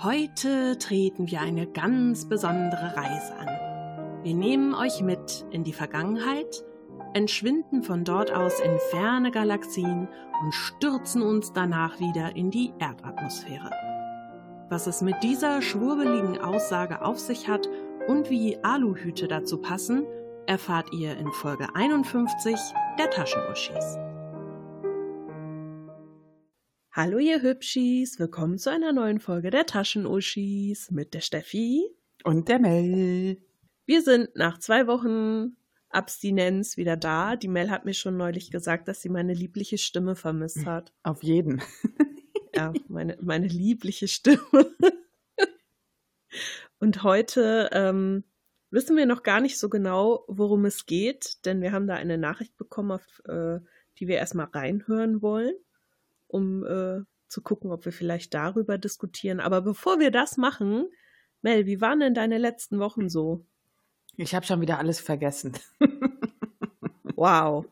Heute treten wir eine ganz besondere Reise an. Wir nehmen euch mit in die Vergangenheit, entschwinden von dort aus in ferne Galaxien und stürzen uns danach wieder in die Erdatmosphäre. Was es mit dieser schwurbeligen Aussage auf sich hat und wie Aluhüte dazu passen, erfahrt ihr in Folge 51 der Taschenuschis. Hallo ihr Hübschis, willkommen zu einer neuen Folge der Taschenuschis mit der Steffi und der Mel. Wir sind nach zwei Wochen Abstinenz wieder da. Die Mel hat mir schon neulich gesagt, dass sie meine liebliche Stimme vermisst hat. Auf jeden. ja, meine, meine liebliche Stimme. Und heute ähm, wissen wir noch gar nicht so genau, worum es geht, denn wir haben da eine Nachricht bekommen, auf äh, die wir erstmal reinhören wollen um äh, zu gucken, ob wir vielleicht darüber diskutieren. Aber bevor wir das machen, Mel, wie waren denn deine letzten Wochen so? Ich habe schon wieder alles vergessen. wow.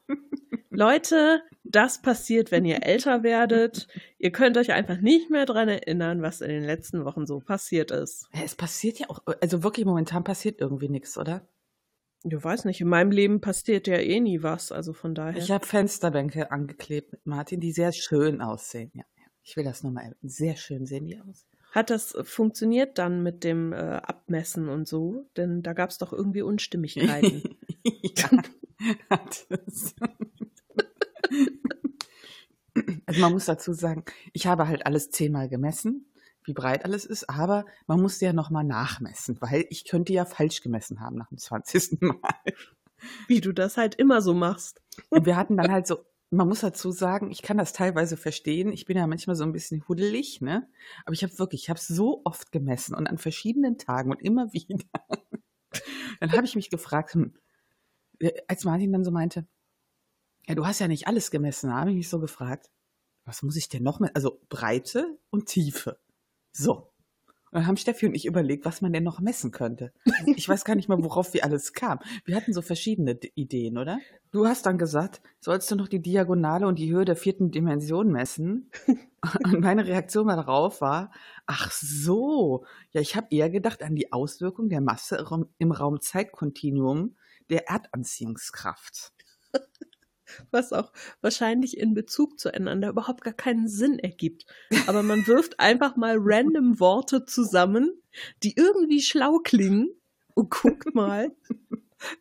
Leute, das passiert, wenn ihr älter werdet. Ihr könnt euch einfach nicht mehr daran erinnern, was in den letzten Wochen so passiert ist. Es passiert ja auch, also wirklich momentan passiert irgendwie nichts, oder? Du weißt nicht, in meinem Leben passiert ja eh nie was, also von daher. Ich habe Fensterbänke angeklebt mit Martin, die sehr schön aussehen. Ja, ich will das nochmal. Sehr schön sehen die aus. Hat das funktioniert dann mit dem äh, Abmessen und so? Denn da gab es doch irgendwie Unstimmigkeiten. ja, hat es. also man muss dazu sagen, ich habe halt alles zehnmal gemessen wie breit alles ist, aber man musste ja nochmal nachmessen, weil ich könnte ja falsch gemessen haben nach dem 20. Mal. Wie du das halt immer so machst. Und wir hatten dann halt so, man muss dazu sagen, ich kann das teilweise verstehen. Ich bin ja manchmal so ein bisschen huddelig, ne? Aber ich habe wirklich, ich habe so oft gemessen und an verschiedenen Tagen und immer wieder. Dann habe ich mich gefragt, hm, äh, als Martin dann so meinte, ja, du hast ja nicht alles gemessen, habe ich mich so gefragt, was muss ich denn noch messen? Also Breite und Tiefe. So. Und dann haben Steffi und ich überlegt, was man denn noch messen könnte. Ich weiß gar nicht mal, worauf wir alles kamen. Wir hatten so verschiedene Ideen, oder? Du hast dann gesagt, sollst du noch die Diagonale und die Höhe der vierten Dimension messen? Und meine Reaktion darauf war, ach so, ja, ich habe eher gedacht an die Auswirkung der Masse im Raum-Zeit-Kontinuum der Erdanziehungskraft was auch wahrscheinlich in Bezug zueinander überhaupt gar keinen Sinn ergibt. Aber man wirft einfach mal random Worte zusammen, die irgendwie schlau klingen und guckt mal,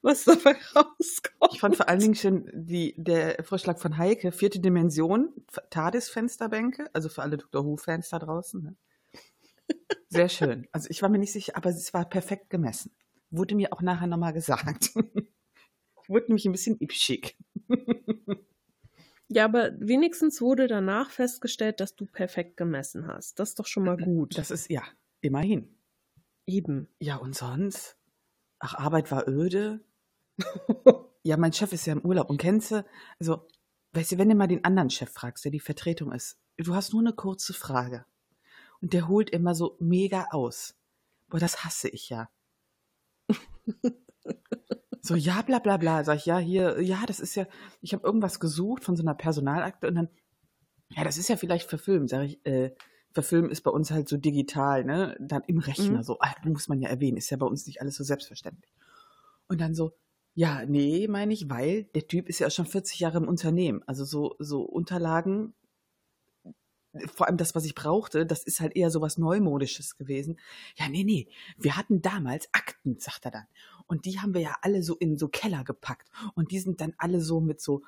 was dabei rauskommt. Ich fand vor allen Dingen schon die, der Vorschlag von Heike, vierte Dimension, TARDIS-Fensterbänke, also für alle Dr. Who-Fans da draußen. Ne? Sehr schön. Also ich war mir nicht sicher, aber es war perfekt gemessen. Wurde mir auch nachher nochmal gesagt. Wurde nämlich ein bisschen ipschig. Ja, aber wenigstens wurde danach festgestellt, dass du perfekt gemessen hast. Das ist doch schon mal gut. Das ist, ja, immerhin. Eben. Ja, und sonst? Ach, Arbeit war öde. ja, mein Chef ist ja im Urlaub und kennst du, also, weißt du, wenn du mal den anderen Chef fragst, der die Vertretung ist, du hast nur eine kurze Frage. Und der holt immer so mega aus. Boah, das hasse ich ja. So, ja, bla bla bla. Sag ich, ja, hier, ja, das ist ja, ich habe irgendwas gesucht von so einer Personalakte und dann, ja, das ist ja vielleicht für Film. Sag ich, äh, für Film ist bei uns halt so digital, ne? Dann im Rechner, mhm. so, ah, muss man ja erwähnen, ist ja bei uns nicht alles so selbstverständlich. Und dann so, ja, nee, meine ich, weil der Typ ist ja schon 40 Jahre im Unternehmen. Also so, so Unterlagen, vor allem das, was ich brauchte, das ist halt eher so was Neumodisches gewesen. Ja, nee, nee, wir hatten damals Akten, sagt er dann. Und die haben wir ja alle so in so Keller gepackt. Und die sind dann alle so mit so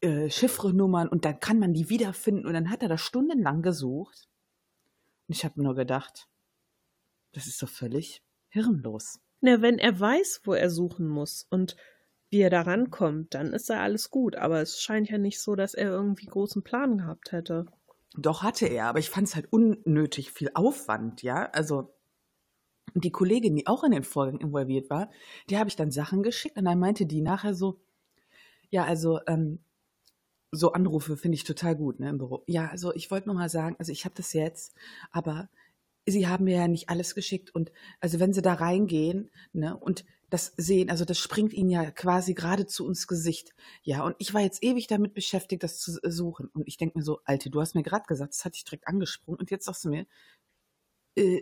äh, Chiffrenummern und dann kann man die wiederfinden. Und dann hat er da stundenlang gesucht. Und ich habe nur gedacht, das ist doch völlig hirnlos. Na, wenn er weiß, wo er suchen muss und wie er da rankommt, dann ist da alles gut. Aber es scheint ja nicht so, dass er irgendwie großen Plan gehabt hätte. Doch hatte er, aber ich fand es halt unnötig viel Aufwand, ja. Also die Kollegin, die auch in den Vorgang involviert war, die habe ich dann Sachen geschickt und dann meinte die nachher so, ja, also ähm, so Anrufe finde ich total gut ne, im Büro. Ja, also ich wollte nur mal sagen, also ich habe das jetzt, aber Sie haben mir ja nicht alles geschickt und also wenn Sie da reingehen ne, und das sehen, also das springt Ihnen ja quasi geradezu ins Gesicht. Ja, und ich war jetzt ewig damit beschäftigt, das zu suchen. Und ich denke mir so, Alte, du hast mir gerade gesagt, das hatte ich direkt angesprungen und jetzt sagst du mir, äh,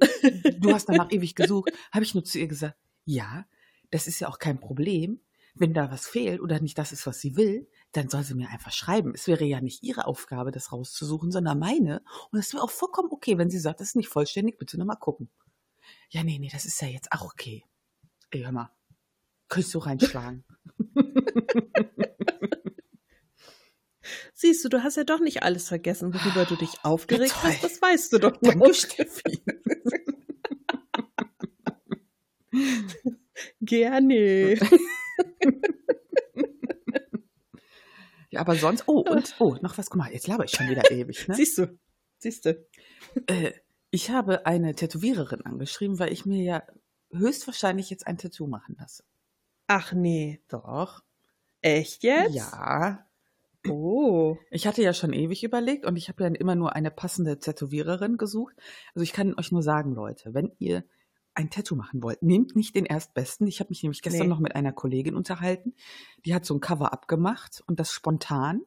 du hast danach ewig gesucht, habe ich nur zu ihr gesagt, ja, das ist ja auch kein Problem. Wenn da was fehlt oder nicht das ist, was sie will, dann soll sie mir einfach schreiben. Es wäre ja nicht ihre Aufgabe, das rauszusuchen, sondern meine. Und es wäre auch vollkommen okay, wenn sie sagt, das ist nicht vollständig, bitte nochmal gucken. Ja, nee, nee, das ist ja jetzt auch okay. Ey, hör mal, könntest du reinschlagen. Siehst du, du hast ja doch nicht alles vergessen, worüber du dich aufgeregt Ja, hast. Das weißt du doch Danke. Steffi. Gerne. Ja, aber sonst, oh, und, oh, noch was, guck mal, jetzt laber ich schon wieder ewig, ne? Siehst du, siehst du. Äh, ich habe eine Tätowiererin angeschrieben, weil ich mir ja höchstwahrscheinlich jetzt ein Tattoo machen lasse. Ach nee, Doch. echt jetzt? Ja. Oh. Ich hatte ja schon ewig überlegt und ich habe ja immer nur eine passende Tätowiererin gesucht. Also ich kann euch nur sagen, Leute, wenn ihr ein Tattoo machen wollt, nehmt nicht den erstbesten. Ich habe mich nämlich gestern Nee. noch mit einer Kollegin unterhalten. Die hat so ein Cover abgemacht und das spontan.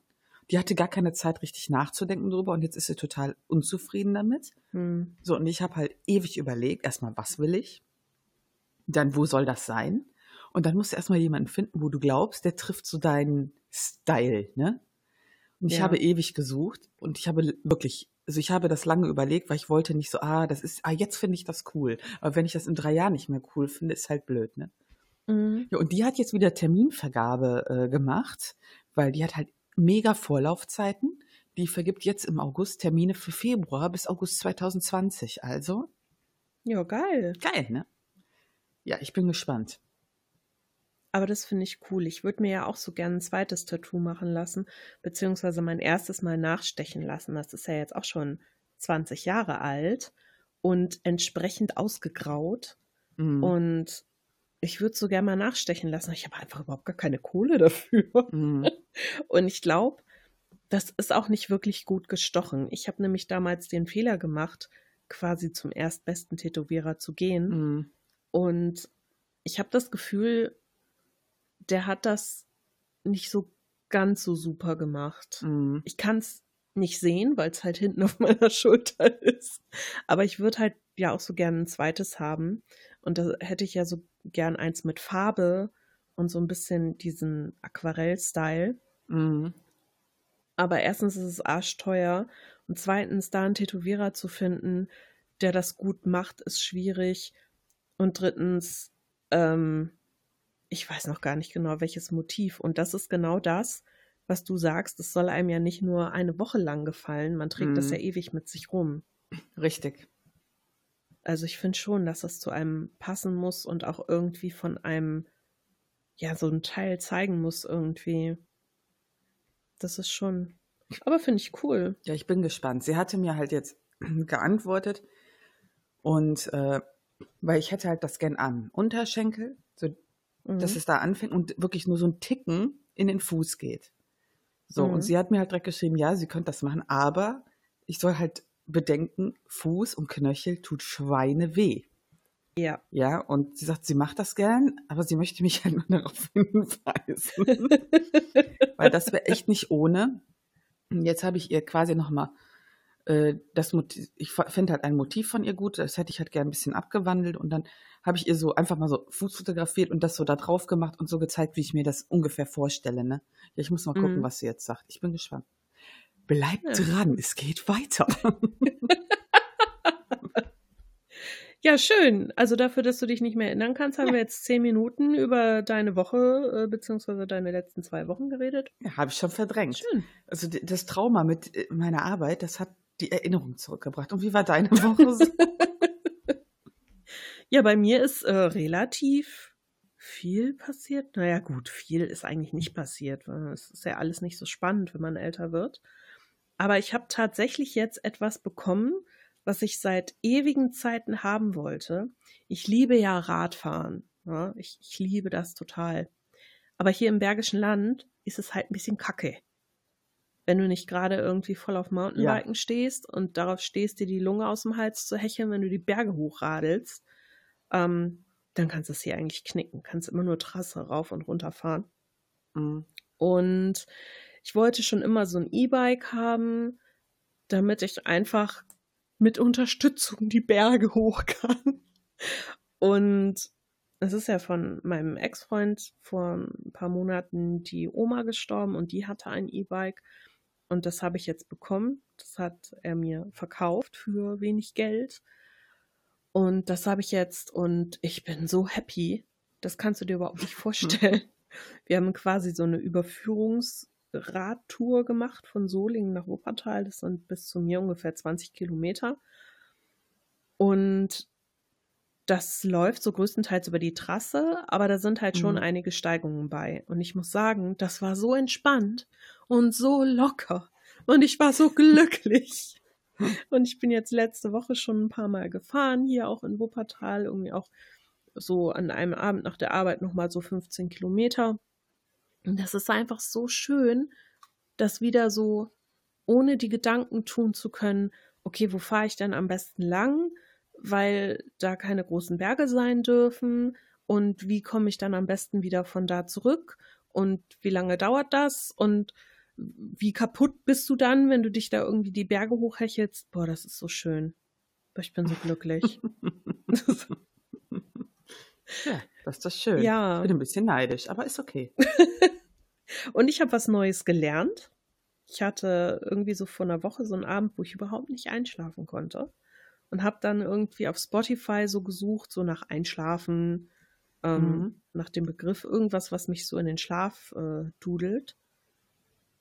Die hatte gar keine Zeit, richtig nachzudenken drüber und jetzt ist sie total unzufrieden damit. Hm. So, und ich habe halt ewig überlegt, erstmal, was will ich? Dann, wo soll das sein? Und dann musst du erstmal jemanden finden, wo du glaubst, der trifft so deinen Style, ne? Und ich Ja. habe ewig gesucht und ich habe wirklich, also ich habe das lange überlegt, weil ich wollte nicht so, ah, das ist, ah, jetzt finde ich das cool. Aber wenn ich das in drei Jahren nicht mehr cool finde, ist halt blöd, ne? Mhm. Ja, und die hat jetzt wieder Terminvergabe äh, gemacht, weil die hat halt mega Vorlaufzeiten. Die vergibt jetzt im August Termine für Februar bis August 2020. Also Ja, geil. geil, ne? Ja, ich bin gespannt. Aber das finde ich cool. Ich würde mir ja auch so gerne ein zweites Tattoo machen lassen, beziehungsweise mein erstes Mal nachstechen lassen. Das ist ja jetzt auch schon 20 Jahre alt und entsprechend ausgegraut. Mhm. Und ich würde so gerne mal nachstechen lassen. Ich habe einfach überhaupt gar keine Kohle dafür. Mhm. Und ich glaube, das ist auch nicht wirklich gut gestochen. Ich habe nämlich damals den Fehler gemacht, quasi zum erstbesten Tätowierer zu gehen. Mhm. Und ich habe das Gefühl, der hat das nicht so ganz so super gemacht. Mhm. Ich kann es nicht sehen, weil es halt hinten auf meiner Schulter ist. Aber ich würde halt ja auch so gerne ein zweites haben. Und da hätte ich ja so gern eins mit Farbe und so ein bisschen diesen Aquarell-Style. Mhm. Aber erstens ist es arschteuer und zweitens, da einen Tätowierer zu finden, der das gut macht, ist schwierig. Und drittens, ähm, ich weiß noch gar nicht genau, welches Motiv. Und das ist genau das, was du sagst. Es soll einem ja nicht nur eine Woche lang gefallen. Man trägt das Mhm. ja ewig mit sich rum. Richtig. Also ich finde schon, dass das zu einem passen muss und auch irgendwie von einem, ja, so ein Teil zeigen muss irgendwie. Das ist schon. Aber finde ich cool. Ja, ich bin gespannt. Sie hatte mir halt jetzt geantwortet und äh, weil ich hätte halt das gern am Unterschenkel, dass Mhm. es da anfängt und wirklich nur so ein Ticken in den Fuß geht. So, Mhm. und sie hat mir halt direkt geschrieben, ja, sie könnte das machen, aber ich soll halt bedenken, Fuß und Knöchel tut Schweine weh. Ja. Ja, und sie sagt, sie macht das gern, aber sie möchte mich halt nur darauf hinweisen. Weil das wäre echt nicht ohne. Und jetzt habe ich ihr quasi nochmal das Motiv, ich finde halt ein Motiv von ihr gut, das hätte ich halt gern ein bisschen abgewandelt und dann habe ich ihr so einfach mal so Fuß fotografiert und das so da drauf gemacht und so gezeigt, wie ich mir das ungefähr vorstelle. Ne? Ja, ich muss mal gucken, Mhm. was sie jetzt sagt. Ich bin gespannt. Bleibt Ja. dran, es geht weiter. Ja, schön. Also dafür, dass du dich nicht mehr erinnern kannst, haben wir jetzt zehn Minuten über deine Woche äh, beziehungsweise deine letzten zwei Wochen geredet. Ja, habe ich schon verdrängt. Schön. Also das Trauma mit äh, meiner Arbeit, das hat die Erinnerung zurückgebracht. Und wie war deine Woche? so? Ja, bei mir ist äh, relativ viel passiert. Naja, gut, viel ist eigentlich nicht passiert. Es ist ja alles nicht so spannend, wenn man älter wird. Aber ich habe tatsächlich jetzt etwas bekommen, was ich seit ewigen Zeiten haben wollte. Ich liebe ja Radfahren. Ja, ich, ich liebe das total. Aber hier im Bergischen Land ist es halt ein bisschen kacke. Wenn du nicht gerade irgendwie voll auf Mountainbiken stehst und darauf stehst, dir die Lunge aus dem Hals zu hecheln, wenn du die Berge hochradelst, ähm, dann kannst du es hier eigentlich knicken. Kannst immer nur Trasse rauf und runter fahren. Mhm. Und ich wollte schon immer so ein E-Bike haben, damit ich einfach mit Unterstützung die Berge hoch kann. Und es ist ja von meinem Ex-Freund vor ein paar Monaten die Oma gestorben und die hatte ein E-Bike. Und das habe ich jetzt bekommen. Das hat er mir verkauft für wenig Geld. Und das habe ich jetzt und ich bin so happy. Das kannst du dir überhaupt nicht vorstellen. Wir haben quasi so eine Überführungsradtour gemacht von Solingen nach Wuppertal. Das sind bis zu mir ungefähr 20 Kilometer. Und das läuft so größtenteils über die Trasse, aber da sind halt schon Mhm. einige Steigungen bei. Und ich muss sagen, das war so entspannt und so locker. Und ich war so glücklich. Und ich bin jetzt letzte Woche schon ein paar Mal gefahren, hier auch in Wuppertal, irgendwie auch so an einem Abend nach der Arbeit nochmal so 15 Kilometer. Und das ist einfach so schön, das wieder so ohne die Gedanken tun zu können, okay, wo fahre ich denn am besten lang? Weil da keine großen Berge sein dürfen. Und wie komme ich dann am besten wieder von da zurück? Und wie lange dauert das? Und wie kaputt bist du dann, wenn du dich da irgendwie die Berge hochhechelst? Boah, das ist so schön. Ich bin so glücklich. Ja, das ist das schön. Ja. Ich bin ein bisschen neidisch, aber ist okay. Und ich habe was Neues gelernt. Ich hatte irgendwie so vor einer Woche so einen Abend, wo ich überhaupt nicht einschlafen konnte. Und habe dann irgendwie auf Spotify so gesucht, so nach Einschlafen, ähm, Mhm. nach dem Begriff irgendwas, was mich so in den Schlaf äh, dudelt.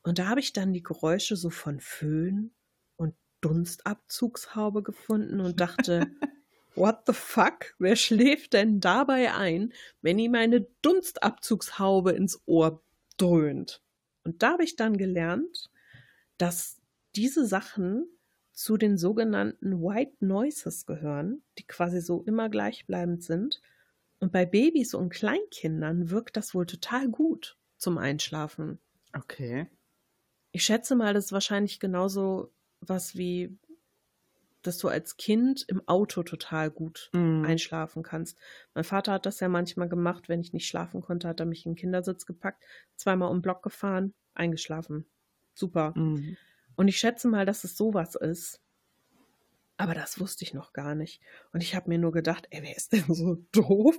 Und da habe ich dann die Geräusche so von Föhn und Dunstabzugshaube gefunden und dachte, what the fuck? Wer schläft denn dabei ein, wenn ihm eine Dunstabzugshaube ins Ohr dröhnt? Und da habe ich dann gelernt, dass diese Sachen zu den sogenannten White Noises gehören, die quasi so immer gleichbleibend sind. Und bei Babys und Kleinkindern wirkt das wohl total gut zum Einschlafen. Okay. Ich schätze mal, das ist wahrscheinlich genauso was wie, dass du als Kind im Auto total gut Mhm. einschlafen kannst. Mein Vater hat das ja manchmal gemacht, wenn ich nicht schlafen konnte, hat er mich in den Kindersitz gepackt, zweimal um den Block gefahren, eingeschlafen. Super. Mhm. Und ich schätze mal, dass es sowas ist. Aber das wusste ich noch gar nicht. Und ich habe mir nur gedacht, ey, wer ist denn so doof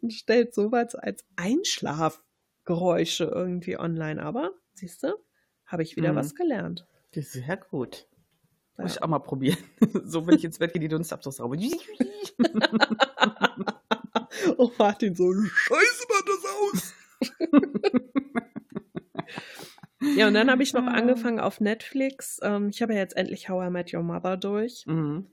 und stellt sowas als Einschlafgeräusche irgendwie online. Aber, siehst du, habe ich wieder Mhm. was gelernt. Sehr gut. Muss ich Ja. auch mal probieren. so, wenn ich ins Bett gehe, die Dunstabzugshaube. oh, Martin, so scheiße man das aus. ja, und dann habe ich noch angefangen auf Netflix. Ähm, ich habe ja jetzt endlich How I Met Your Mother durch. mhm.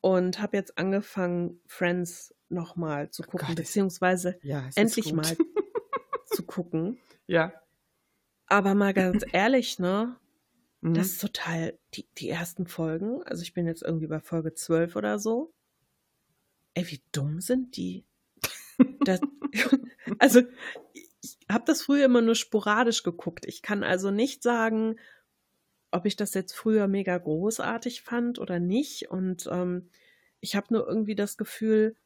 und habe jetzt angefangen, Friends nochmal zu gucken, Gott, ist- beziehungsweise Ja, endlich mal zu gucken. Ja. Aber mal ganz ehrlich, ne? Mhm. Das ist total, die, die ersten Folgen, also ich bin jetzt irgendwie bei Folge 12 oder so. Ey, wie dumm sind die? Das, also, ich habe das früher immer nur sporadisch geguckt. Ich kann also nicht sagen, ob ich das jetzt früher mega großartig fand oder nicht. Und ähm, ich habe nur irgendwie das Gefühl,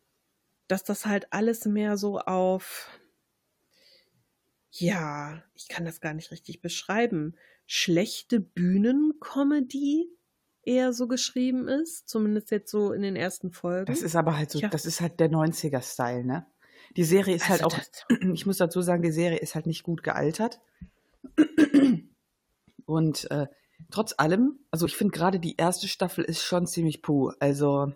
dass das halt alles mehr so auf, ja, ich kann das gar nicht richtig beschreiben, schlechte Bühnenkomödie eher so geschrieben ist. Zumindest jetzt so in den ersten Folgen. Das ist aber halt so, Ja. das ist halt der 90er-Style, ne? Die Serie ist halt Also auch, das- ich muss dazu sagen, die Serie ist halt nicht gut gealtert. Und äh, trotz allem, also ich finde gerade die erste Staffel ist schon ziemlich puh. Also,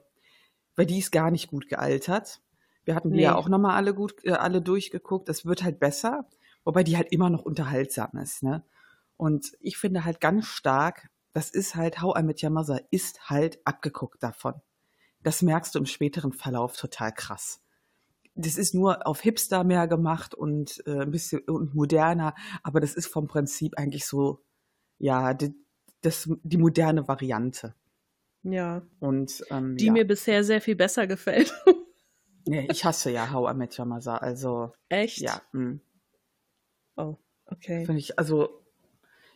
weil die ist gar nicht gut gealtert. Wir hatten die Nee. ja auch nochmal alle gut, äh, alle durchgeguckt. Es wird halt besser, wobei die halt immer noch unterhaltsam ist, ne? Und ich finde halt ganz stark, das ist halt, How I Met Your Mother ist halt abgeguckt davon. Das merkst du im späteren Verlauf total krass. Das ist nur auf Hipster mehr gemacht und äh, ein bisschen und moderner, aber das ist vom Prinzip eigentlich so, ja, die, das, die moderne Variante. ja, Und ähm, die ja. mir bisher sehr viel besser gefällt. nee, ich hasse ja How I Met Your Mother, also Echt? ja, mh. Oh, okay. Finde ich, also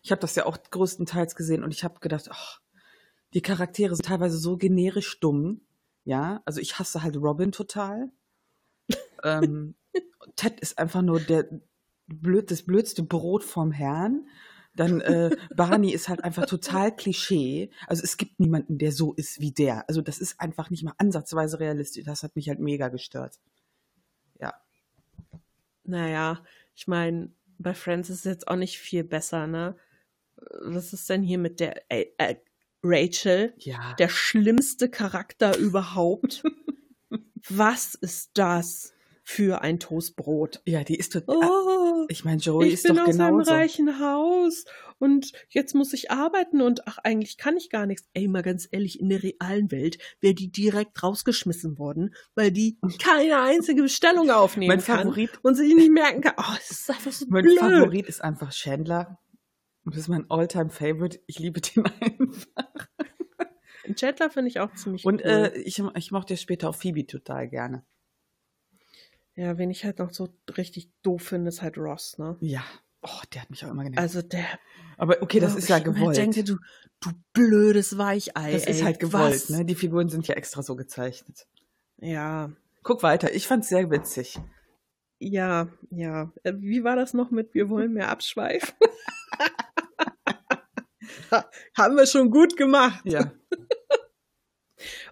ich habe das ja auch größtenteils gesehen und ich habe gedacht, ach, die Charaktere sind teilweise so generisch dumm. Ja, also ich hasse halt Robin total. ähm, Ted ist einfach nur der blöd, das blödste Brot vom Herrn. Dann äh, Barney ist halt einfach total Klischee. Also es gibt niemanden, der so ist wie der. Also das ist einfach nicht mal ansatzweise realistisch. Das hat mich halt mega gestört. Ja. Naja, ich meine, bei Friends ist es jetzt auch nicht viel besser, ne? Was ist denn hier mit der äh, äh, Rachel? Ja. Der schlimmste Charakter überhaupt. Was ist das für ein Toastbrot? Ja, die ist total. Oh, ich meine, Joey ich ist bin doch aus einem genauso. reichen Haus und jetzt muss ich arbeiten und ach, eigentlich kann ich gar nichts. Ey, mal ganz ehrlich, in der realen Welt wäre die direkt rausgeschmissen worden, weil die keine einzige Bestellung aufnehmen Mein kann Favorit, und sich nicht merken kann. Oh, das ist einfach so mein blöd. Favorit ist einfach Chandler. Das ist mein Alltime favorite Ich liebe den einfach. Chandler finde ich auch ziemlich Und cool. äh, ich, ich mochte ja später auch Phoebe total gerne. ja, wen ich halt noch so richtig doof finde, ist halt Ross, ne? Ja. Oh, der hat mich auch immer genervt. Also der. Aber okay, das wo ist ja ich gewollt. denke, du, du blödes Weichei. das ist ey, halt gewollt, was? ne? Die Figuren sind ja extra so gezeichnet. Ja, Guck weiter. Ich fand's sehr witzig. ja, ja. Äh, Wie war das noch mit Wir wollen mehr abschweifen? Ha- Haben wir schon gut gemacht. Ja.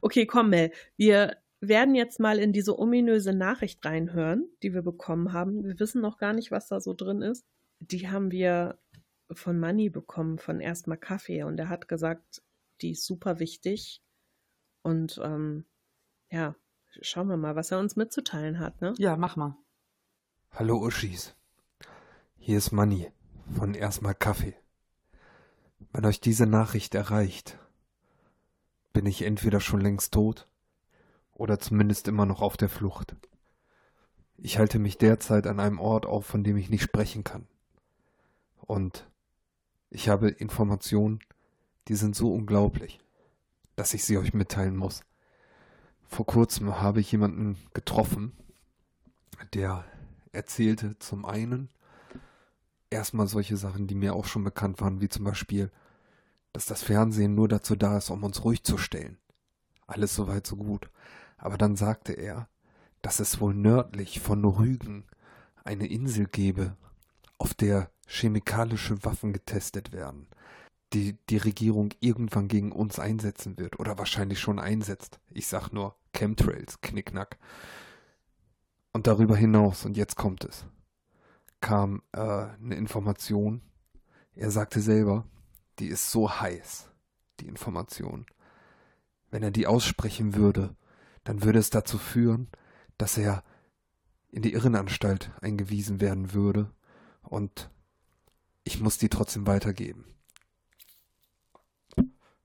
Okay, komm, Mel. Wir werden jetzt mal in diese ominöse Nachricht reinhören, die wir bekommen haben. Wir wissen noch gar nicht, was da so drin ist. Die haben wir von Manny bekommen, von erstmal Kaffee. Und er hat gesagt, die ist super wichtig. Und ähm, ja, schauen wir mal, was er uns mitzuteilen hat, ne? ja, mach mal. Hallo Uschis. Hier ist Manni von Erstmal Kaffee. Wenn euch diese Nachricht erreicht, bin ich entweder schon längst tot oder zumindest immer noch auf der Flucht. Ich halte mich derzeit an einem Ort auf, von dem ich nicht sprechen kann. Und ich habe Informationen, die sind so unglaublich, dass ich sie euch mitteilen muss. Vor kurzem habe ich jemanden getroffen, der erzählte zum einen erstmal solche Sachen, die mir auch schon bekannt waren, wie zum Beispiel, dass das Fernsehen nur dazu da ist, um uns ruhig zu stellen. Alles soweit so gut. Aber dann sagte er, dass es wohl nördlich von Rügen eine Insel gebe, auf der chemikalische Waffen getestet werden, die die Regierung irgendwann gegen uns einsetzen wird oder wahrscheinlich schon einsetzt. Ich sag nur Chemtrails, Knickknack. Und darüber hinaus, und jetzt kommt es, kam äh, eine Information. Er sagte selber, die ist so heiß, die Information. Wenn er die aussprechen würde, dann würde es dazu führen, dass er in die Irrenanstalt eingewiesen werden würde und ich muss die trotzdem weitergeben.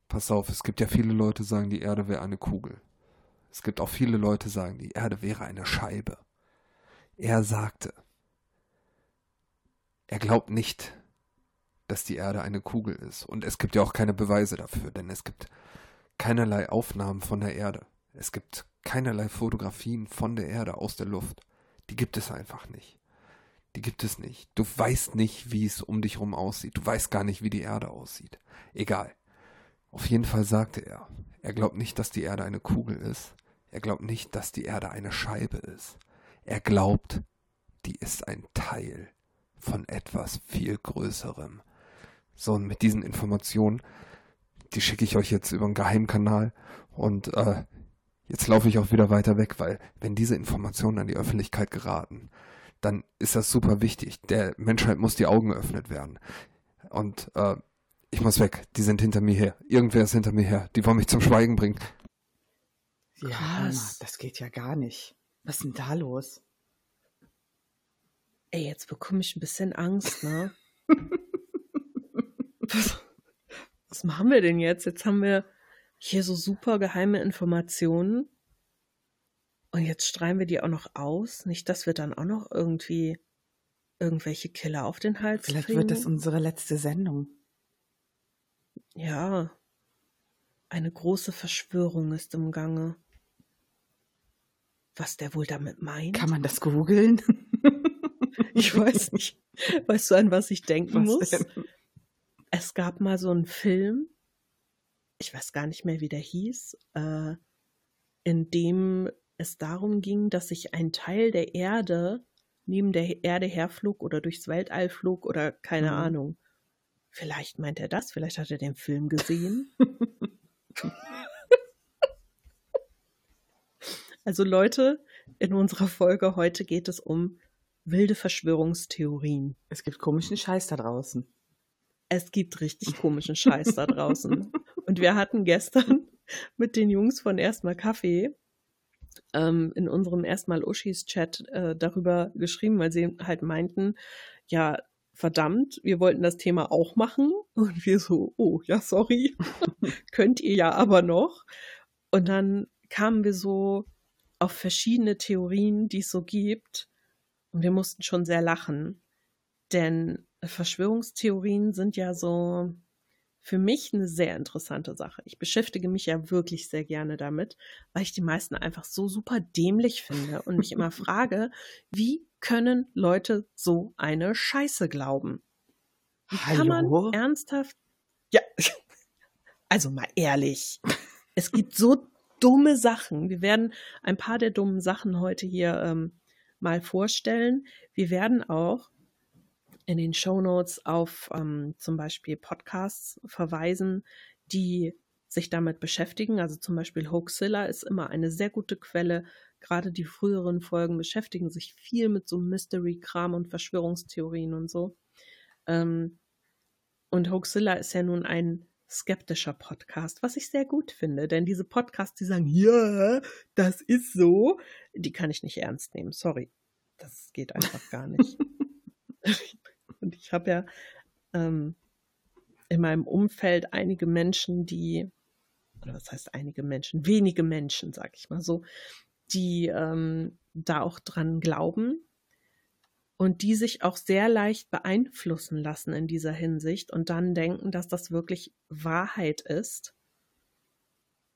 Pass auf, es gibt ja viele Leute, die sagen, die Erde wäre eine Kugel. Es gibt auch viele Leute, die sagen, die Erde wäre eine Scheibe. Er sagte, er glaubt nicht, dass die Erde eine Kugel ist. Und es gibt ja auch keine Beweise dafür, denn es gibt keinerlei Aufnahmen von der Erde. Es gibt keinerlei Fotografien von der Erde aus der Luft. Die gibt es einfach nicht. Die gibt es nicht. Du weißt nicht, wie es um dich herum aussieht. Du weißt gar nicht, wie die Erde aussieht. Egal. Auf jeden Fall sagte er, er glaubt nicht, dass die Erde eine Kugel ist. Er glaubt nicht, dass die Erde eine Scheibe ist. Er glaubt, die ist ein Teil von etwas viel Größerem. So, und mit diesen Informationen, die schicke ich euch jetzt über einen Geheimkanal und äh, jetzt laufe ich auch wieder weiter weg, weil wenn diese Informationen an die Öffentlichkeit geraten, dann ist das super wichtig. Der Menschheit muss die Augen geöffnet werden. Und äh, ich muss weg. Die sind hinter mir her. Irgendwer ist hinter mir her. Die wollen mich zum Schweigen bringen. Ja, Krass. Hammer, das geht ja gar nicht. Was ist denn da los? Ey, jetzt bekomme ich ein bisschen Angst, ne? was, was machen wir denn jetzt? Jetzt haben wir hier so super geheime Informationen. Und jetzt streuen wir die auch noch aus. Nicht, dass wir dann auch noch irgendwie irgendwelche Killer auf den Hals Vielleicht kriegen. wird das unsere letzte Sendung. ja. Eine große Verschwörung ist im Gange. Was der wohl damit meint? Kann man das googeln? Ich weiß nicht. Weißt du, an was ich denken Was muss? denn? Es gab mal so einen Film, ich weiß gar nicht mehr, wie der hieß, äh, in dem es darum ging, dass sich ein Teil der Erde neben der Erde herflog oder durchs Weltall flog oder keine Mhm. Ahnung. Vielleicht meint er das, vielleicht hat er den Film gesehen. also Leute, in unserer Folge heute geht es um wilde Verschwörungstheorien. Es gibt komischen Scheiß da draußen. Es gibt richtig komischen Scheiß da draußen. Und wir hatten gestern mit den Jungs von Erstmal Kaffee ähm, in unserem Erstmal Uschis Chat äh, darüber geschrieben, weil sie halt meinten, ja, verdammt, wir wollten das Thema auch machen. Und wir so, oh, ja, sorry, könnt ihr ja aber noch. Und dann kamen wir so auf verschiedene Theorien, die es so gibt. Und wir mussten schon sehr lachen. Denn Verschwörungstheorien sind ja so für mich eine sehr interessante Sache. Ich beschäftige mich ja wirklich sehr gerne damit, weil ich die meisten einfach so super dämlich finde und mich immer frage, wie können Leute so eine Scheiße glauben? Wie kann man ernsthaft? Ja, also mal ehrlich. Es gibt so dumme Sachen. Wir werden ein paar der dummen Sachen heute hier ähm, mal vorstellen. Wir werden auch in den Show Notes auf ähm, zum Beispiel Podcasts verweisen, die sich damit beschäftigen. Also zum Beispiel Hoaxilla ist immer eine sehr gute Quelle. Gerade die früheren Folgen beschäftigen sich viel mit so Mystery-Kram und Verschwörungstheorien und so. Ähm, und Hoaxilla ist ja nun ein skeptischer Podcast, was ich sehr gut finde, denn diese Podcasts, die sagen, ja, das ist so, die kann ich nicht ernst nehmen. Sorry. Das geht einfach gar nicht. Und ich habe ja ähm, in meinem Umfeld einige Menschen, die, oder was heißt einige Menschen, wenige Menschen, sag ich mal so, die ähm, da auch dran glauben und die sich auch sehr leicht beeinflussen lassen in dieser Hinsicht und dann denken, dass das wirklich Wahrheit ist.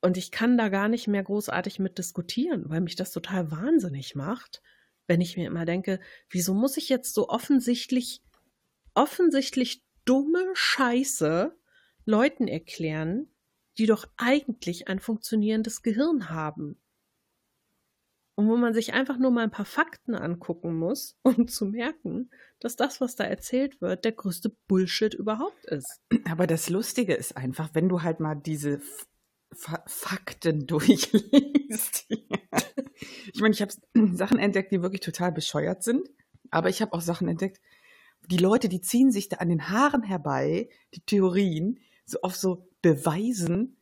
Und ich kann da gar nicht mehr großartig mit diskutieren, weil mich das total wahnsinnig macht, wenn ich mir immer denke, wieso muss ich jetzt so offensichtlich offensichtlich dumme Scheiße Leuten erklären, die doch eigentlich ein funktionierendes Gehirn haben. Und wo man sich einfach nur mal ein paar Fakten angucken muss, um zu merken, dass das, was da erzählt wird, der größte Bullshit überhaupt ist. Aber das Lustige ist einfach, wenn du halt mal diese F Fakten durchliest. ich meine, ich habe Sachen entdeckt, die wirklich total bescheuert sind, aber ich habe auch Sachen entdeckt, die Leute, die ziehen sich da an den Haaren herbei, die Theorien, so auf so Beweisen.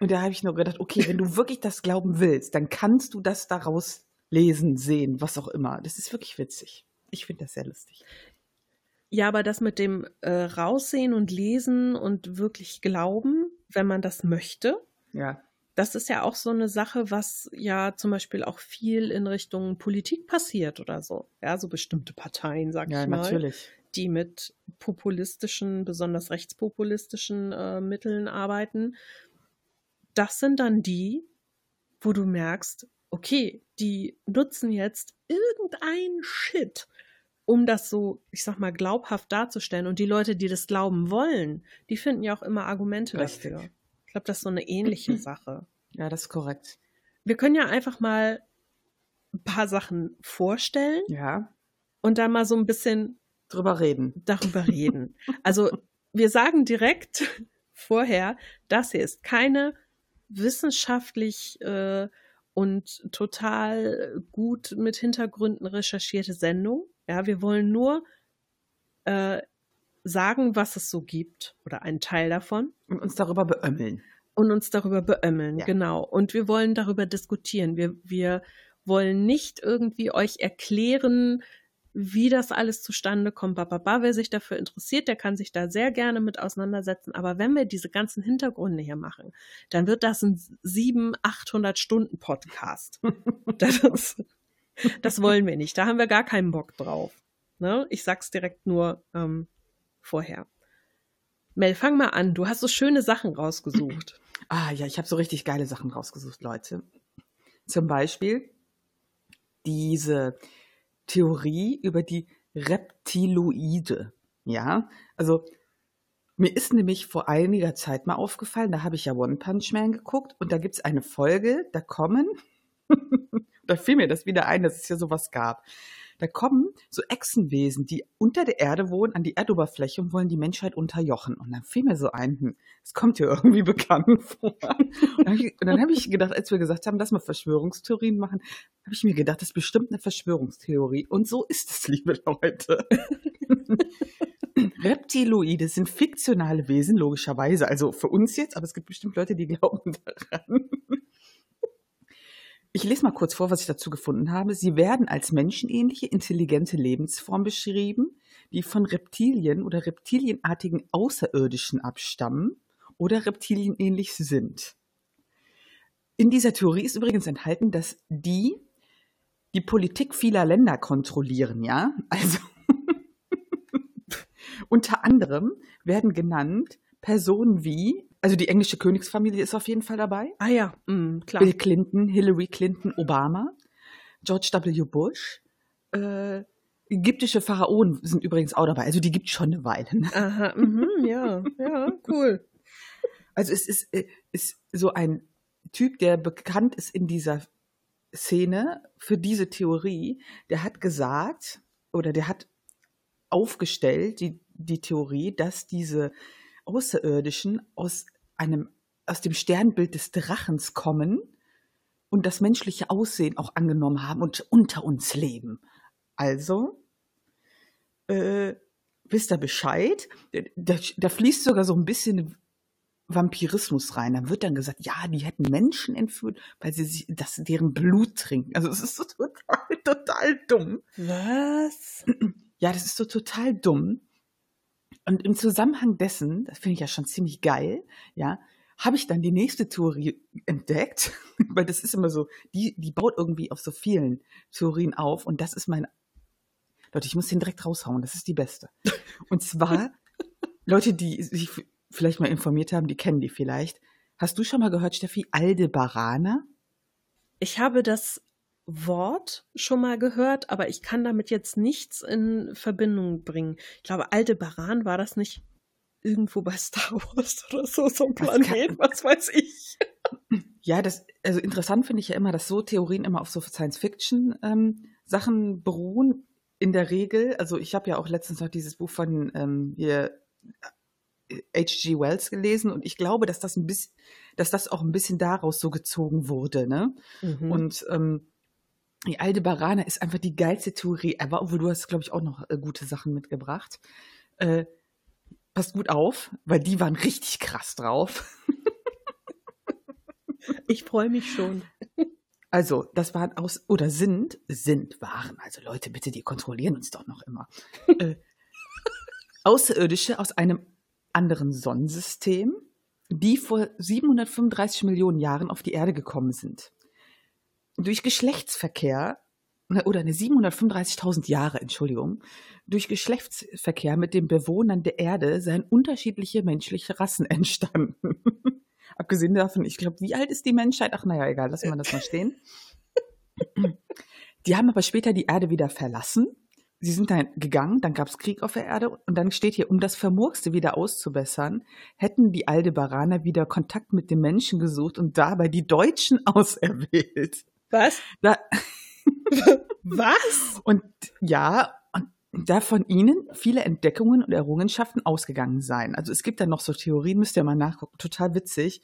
Und da habe ich nur gedacht, okay, wenn du wirklich das glauben willst, dann kannst du das daraus lesen, sehen, was auch immer. Das ist wirklich witzig. Ich finde das sehr lustig. Ja, aber das mit dem äh, Raussehen und Lesen und wirklich glauben, wenn man das möchte, ja. das ist ja auch so eine Sache, was ja zum Beispiel auch viel in Richtung Politik passiert oder so. Ja, so bestimmte Parteien, sag ja, ich mal. Ja, natürlich die mit populistischen, besonders rechtspopulistischen äh, Mitteln arbeiten. Das sind dann die, wo du merkst, okay, die nutzen jetzt irgendein Shit, um das so, ich sag mal, glaubhaft darzustellen. Und die Leute, die das glauben wollen, die finden ja auch immer Argumente Richtig. dafür. Ich glaube, das ist so eine ähnliche Sache. Ja, das ist korrekt. Wir können ja einfach mal ein paar Sachen vorstellen. Ja. Und dann mal so ein bisschen drüber reden. Darüber reden. Also wir sagen direkt vorher, das hier ist keine wissenschaftlich äh, und total gut mit Hintergründen recherchierte Sendung. Ja, wir wollen nur äh, sagen, was es so gibt oder einen Teil davon. Und uns darüber beömmeln. Und uns darüber beömmeln, ja. genau. Und wir wollen darüber diskutieren. Wir, wir wollen nicht irgendwie euch erklären, wie das alles zustande kommt, bababa, wer sich dafür interessiert, der kann sich da sehr gerne mit auseinandersetzen. Aber wenn wir diese ganzen Hintergründe hier machen, dann wird das ein sieben, 800 Stunden Podcast. das, das wollen wir nicht. Da haben wir gar keinen Bock drauf. Ne? Ich sag's direkt nur ähm, vorher. Mel, fang mal an. Du hast so schöne Sachen rausgesucht. Ah ja, ich habe so richtig geile Sachen rausgesucht, Leute. Zum Beispiel diese Theorie über die Reptiloide. Ja, also mir ist nämlich vor einiger Zeit mal aufgefallen, da habe ich ja One Punch Man geguckt und da gibt es eine Folge, da kommen, da fiel mir das wieder ein, dass es ja sowas gab. Da kommen so Echsenwesen, die unter der Erde wohnen, an die Erdoberfläche und wollen die Menschheit unterjochen. Und dann fiel mir so ein, hm, das kommt dir irgendwie bekannt vor. Und dann habe ich, hab ich gedacht, als wir gesagt haben, lass mal Verschwörungstheorien machen, habe ich mir gedacht, das ist bestimmt eine Verschwörungstheorie. Und so ist es, liebe Leute. Reptiloide sind fiktionale Wesen, logischerweise. Also für uns jetzt, aber es gibt bestimmt Leute, die glauben daran. Ich lese mal kurz vor, was ich dazu gefunden habe. Sie werden als menschenähnliche, intelligente Lebensform beschrieben, die von Reptilien oder reptilienartigen Außerirdischen abstammen oder reptilienähnlich sind. In dieser Theorie ist übrigens enthalten, dass die die Politik vieler Länder kontrollieren, ja? Also unter anderem werden genannt Personen wie, also die englische Königsfamilie ist auf jeden Fall dabei. Ah ja, mm, klar. Bill Clinton, Hillary Clinton, Obama, George W. Bush. Äh, ägyptische Pharaonen sind übrigens auch dabei. Also die gibt schon eine Weile. Ne? Aha, mhm, ja, ja, cool. Also es ist, äh, ist so ein Typ, der bekannt ist in dieser Szene für diese Theorie. Der hat gesagt, oder der hat aufgestellt, die, die Theorie, dass diese Außerirdischen aus einem, aus dem Sternbild des Drachens kommen und das menschliche Aussehen auch angenommen haben und unter uns leben. Also, äh, wisst ihr Bescheid? Da, da fließt sogar so ein bisschen Vampirismus rein. Dann wird dann gesagt, ja, die hätten Menschen entführt, weil sie sich, das deren Blut trinken. Also es ist so total, total dumm. Was? Ja, das ist so total dumm. Und im Zusammenhang dessen, das finde ich ja schon ziemlich geil, ja, habe ich dann die nächste Theorie entdeckt, weil das ist immer so, die, die baut irgendwie auf so vielen Theorien auf und das ist mein, Leute, ich muss den direkt raushauen, das ist die beste. Und zwar, Leute, die sich vielleicht mal informiert haben, die kennen die vielleicht. Hast du schon mal gehört, Steffi, Aldebarana? Ich habe das Wort schon mal gehört, aber ich kann damit jetzt nichts in Verbindung bringen. Ich glaube, Aldebaran war das nicht irgendwo bei Star Wars oder so, so ein Planet, was weiß ich. Ja, das, also interessant finde ich ja immer, dass so Theorien immer auf so Science-Fiction-Sachen ähm, beruhen. In der Regel, also ich habe ja auch letztens noch dieses Buch von ähm, hier H.G. Wells gelesen und ich glaube, dass das ein bisschen, dass das auch ein bisschen daraus so gezogen wurde, ne? Mhm. Und ähm, die Aldebarana ist einfach die geilste Theorie ever, obwohl du hast, glaube ich, auch noch äh, gute Sachen mitgebracht. Äh, passt gut auf, weil die waren richtig krass drauf. ich freue mich schon. Also, das waren aus, oder sind, sind, waren, also Leute, bitte, die kontrollieren uns doch noch immer. äh, Außerirdische aus einem anderen Sonnensystem, die vor 735 Millionen Jahren auf die Erde gekommen sind. Durch Geschlechtsverkehr oder eine 735.000 Jahre, Entschuldigung, durch Geschlechtsverkehr mit den Bewohnern der Erde seien unterschiedliche menschliche Rassen entstanden. Abgesehen davon, ich glaube, wie alt ist die Menschheit? Ach, naja, egal, lassen wir das mal stehen. Die haben aber später die Erde wieder verlassen sie sind dann gegangen, dann gab es Krieg auf der Erde und dann steht hier, um das Vermurkste wieder auszubessern, hätten die Aldebaraner wieder Kontakt mit den Menschen gesucht und dabei die Deutschen auserwählt. Was? Da, Was? Und ja, und da von ihnen viele Entdeckungen und Errungenschaften ausgegangen seien. Also es gibt da noch so Theorien, müsst ihr mal nachgucken, total witzig.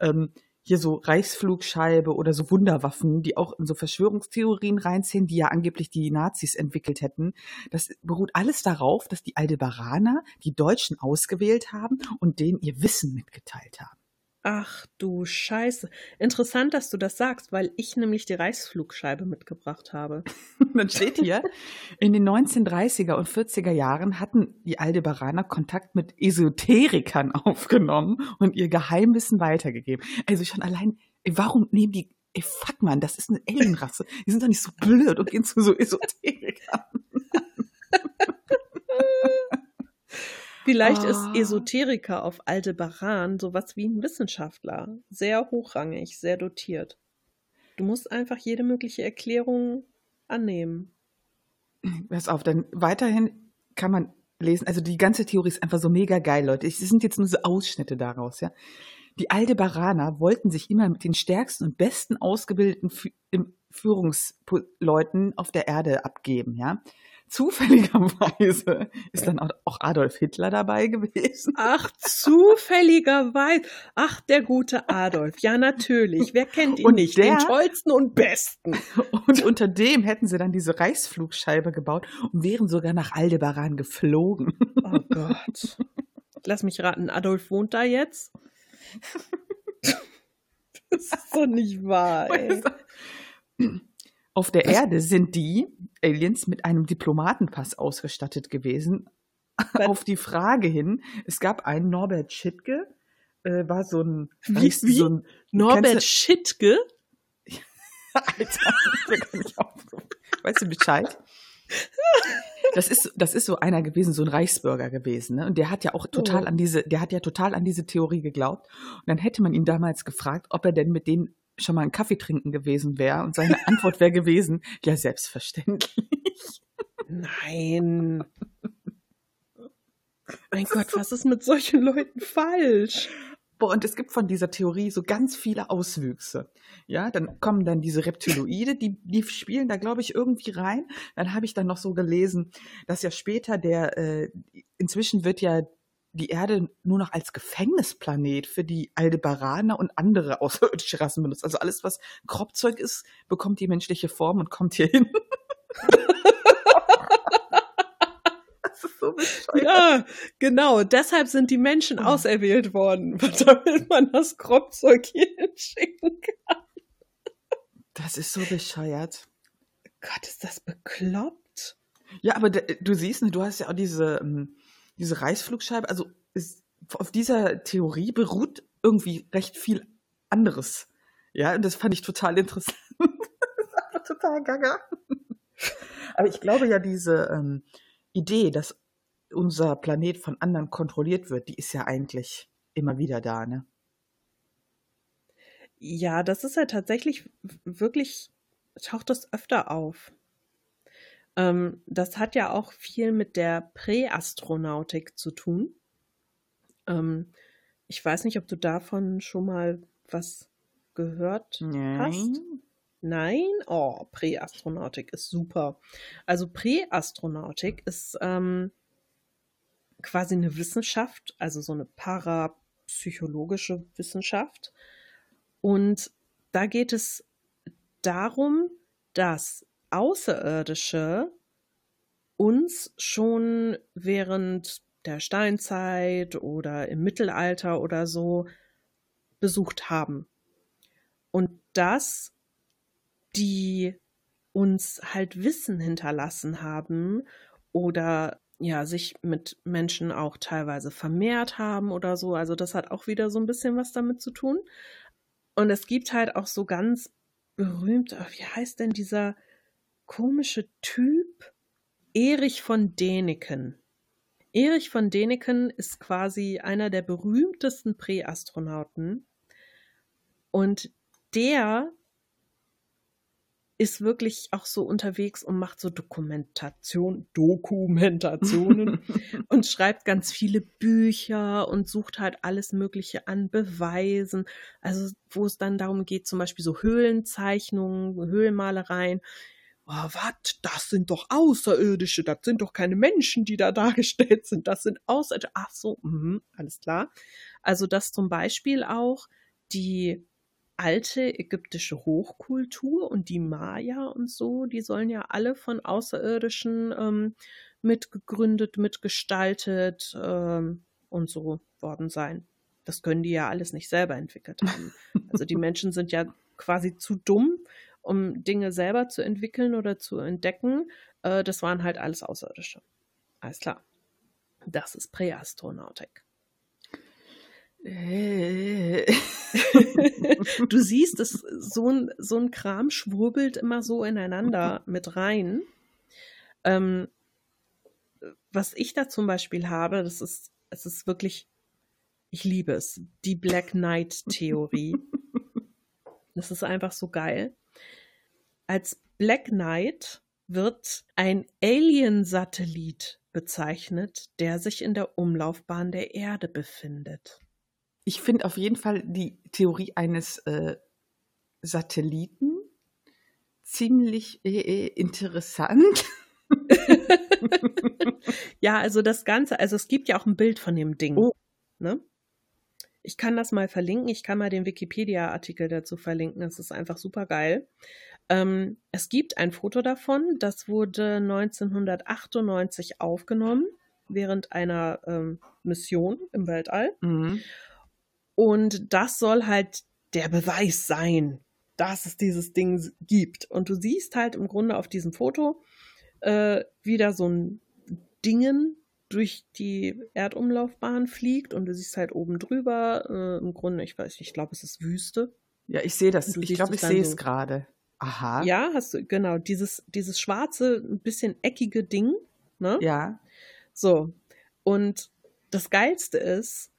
Ähm, hier so Reichsflugscheibe oder so Wunderwaffen, die auch in so Verschwörungstheorien reinziehen, die ja angeblich die Nazis entwickelt hätten. Das beruht alles darauf, dass die Aldebaraner die Deutschen ausgewählt haben und denen ihr Wissen mitgeteilt haben. Ach du Scheiße. Interessant, dass du das sagst, weil ich nämlich die Reichsflugscheibe mitgebracht habe. Dann steht hier, in den 1930er und 40er Jahren hatten die Aldebaraner Kontakt mit Esoterikern aufgenommen und ihr Geheimwissen weitergegeben. Also schon allein, warum nehmen die, ey, fuck man, das ist eine Alienrasse. Die sind doch nicht so blöd und gehen zu so Esoterikern. Vielleicht oh. ist ah. Esoteriker auf Aldebaran sowas wie ein Wissenschaftler. Sehr hochrangig, sehr dotiert. Du musst einfach jede mögliche Erklärung annehmen. Pass auf, dann weiterhin kann man lesen. Also die ganze Theorie ist einfach so mega geil, Leute. Es sind jetzt nur so Ausschnitte daraus, ja. Die Aldebaraner wollten sich immer mit den stärksten und besten ausgebildeten Führungsleuten auf der Erde abgeben, ja. Zufälligerweise ist dann auch Adolf Hitler dabei gewesen. Ach, zufälligerweise. Ach, der gute Adolf. Ja, natürlich. Wer kennt ihn Und nicht? der- Den tollsten und besten. Und unter dem hätten sie dann diese Reichsflugscheibe gebaut und wären sogar nach Aldebaran geflogen. Oh Gott. Lass mich raten, Adolf wohnt da jetzt? Das ist doch nicht wahr, ey. Auf der Erde sind die Aliens mit einem Diplomatenpass ausgestattet gewesen. Was? Auf die Frage hin, es gab einen Norbert Schittke, äh, war so ein, Wie- wie? so ein Norbert Schittke? Alter, ich bin gar nicht aufgewacht. Weißt du Bescheid? Das ist, das ist so einer gewesen, so ein Reichsbürger gewesen, ne? Und der hat ja auch total Oh. an diese, der hat ja total an diese Theorie geglaubt. Und dann hätte man ihn damals gefragt, ob er denn mit denen schon mal einen Kaffee trinken gewesen wäre. Und seine Antwort wäre gewesen, ja, selbstverständlich. Nein. Mein Gott, was ist mit solchen Leuten falsch? Boah, und es gibt von dieser Theorie so ganz viele Auswüchse. Ja, dann kommen dann diese Reptiloide, die, die spielen da, glaube ich, irgendwie rein. Dann habe ich dann noch so gelesen, dass ja später der, äh, inzwischen wird ja die Erde nur noch als Gefängnisplanet für die Aldebaraner und andere außerirdische Rassen benutzt. Also alles, was Kropfzeug ist, bekommt die menschliche Form und kommt hier hin. das ist so bescheuert. Ja, genau. Deshalb sind die Menschen auserwählt worden, damit man das Kropfzeug hier hinschicken kann. Das ist so bescheuert. Gott, ist das bekloppt? Ja, aber du siehst, ne, du hast ja auch diese, ähm, diese Reißflugscheibe. Also ist, auf dieser Theorie beruht irgendwie recht viel anderes. Ja, und das fand ich total interessant. total gaga. Aber ich glaube ja, diese ähm, Idee, dass unser Planet von anderen kontrolliert wird, die ist ja eigentlich immer wieder da, ne? Ja, das ist ja tatsächlich wirklich, taucht das öfter auf. Ähm, das hat ja auch viel mit der Präastronautik zu tun. Ähm, ich weiß nicht, ob du davon schon mal was gehört hast. Nein? Oh, Präastronautik ist super. Also Präastronautik ist ähm, quasi eine Wissenschaft, also so eine parapsychologische Wissenschaft. Und da geht es darum, dass Außerirdische uns schon während der Steinzeit oder im Mittelalter oder so besucht haben. Und dass die uns halt Wissen hinterlassen haben oder ja, sich mit Menschen auch teilweise vermehrt haben oder so. Also das hat auch wieder so ein bisschen was damit zu tun. Und es gibt halt auch so ganz berühmt, ach, wie heißt denn dieser komische Typ? Erich von Däniken. Erich von Däniken ist quasi einer der berühmtesten Präastronauten. Und der ist wirklich auch so unterwegs und macht so Dokumentation, Dokumentationen und schreibt ganz viele Bücher und sucht halt alles Mögliche an Beweisen. Also, wo es dann darum geht, zum Beispiel so Höhlenzeichnungen, Höhlenmalereien. Oh, was? Das sind doch Außerirdische, das sind doch keine Menschen, die da dargestellt sind. Das sind Außerirdische. Ach so, mhm, alles klar. Also, dass zum Beispiel auch die alte ägyptische Hochkultur und die Maya und so, die sollen ja alle von Außerirdischen ähm, mitgegründet, mitgestaltet ähm, und so worden sein. Das können die ja alles nicht selber entwickelt haben. Also die Menschen sind ja quasi zu dumm, um Dinge selber zu entwickeln oder zu entdecken. Äh, das waren halt alles Außerirdische. Alles klar. Das ist Präastronautik. Äh. du siehst, es, so, ein, so ein Kram schwurbelt immer so ineinander mit rein. Ähm, was ich da zum Beispiel habe, das ist, es ist wirklich, ich liebe es, die Black Knight-Theorie. das ist einfach so geil. Als Black Knight wird ein Alien-Satellit bezeichnet, der sich in der Umlaufbahn der Erde befindet. Ich finde auf jeden Fall die Theorie eines äh, Satelliten ziemlich äh, interessant. ja, also das Ganze, also es gibt ja auch ein Bild von dem Ding. Oh. Ne? Ich kann das mal verlinken. Ich kann mal den Wikipedia-Artikel dazu verlinken. Das ist einfach super geil. Ähm, es gibt ein Foto davon. Das wurde 1998 aufgenommen während einer ähm, Mission im Weltall. Mhm. Und das soll halt der Beweis sein, dass es dieses Ding gibt. Und du siehst halt im Grunde auf diesem Foto äh, wieder so ein Dingen durch die Erdumlaufbahn fliegt und du siehst halt oben drüber, äh, im Grunde, ich weiß nicht, ich glaube, es ist Wüste. Ja, ich sehe das. Du Ich glaube, ich sehe so. es gerade. Aha. Ja, hast du, genau, dieses, dieses schwarze, ein bisschen eckige Ding, ne? Ja. So. Und das Geilste ist,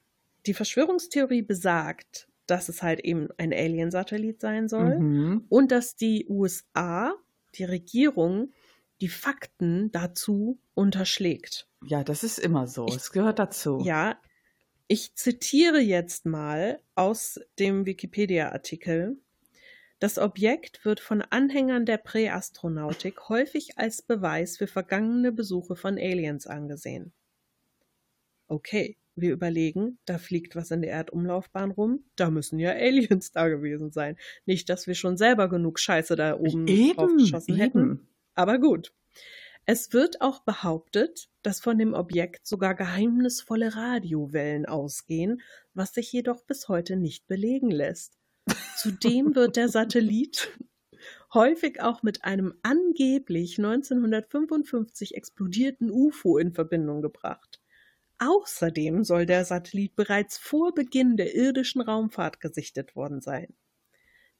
die Verschwörungstheorie besagt, dass es halt eben ein Alien-Satellit sein soll Mhm. und dass die USA, die Regierung, die Fakten dazu unterschlägt. Ja, das ist immer so. Ich- es gehört dazu. Ja, ich zitiere jetzt mal aus dem Wikipedia-Artikel. Das Objekt wird von Anhängern der Präastronautik häufig als Beweis für vergangene Besuche von Aliens angesehen. Okay, wir überlegen, da fliegt was in der Erdumlaufbahn rum, da müssen ja Aliens da gewesen sein. Nicht, dass wir schon selber genug Scheiße da oben Eben, geschossen hätten. eben. Aber gut. Es wird auch behauptet, dass von dem Objekt sogar geheimnisvolle Radiowellen ausgehen, was sich jedoch bis heute nicht belegen lässt. Zudem wird der Satellit häufig auch mit einem angeblich 1955 explodierten UFO in Verbindung gebracht. Außerdem soll der Satellit bereits vor Beginn der irdischen Raumfahrt gesichtet worden sein.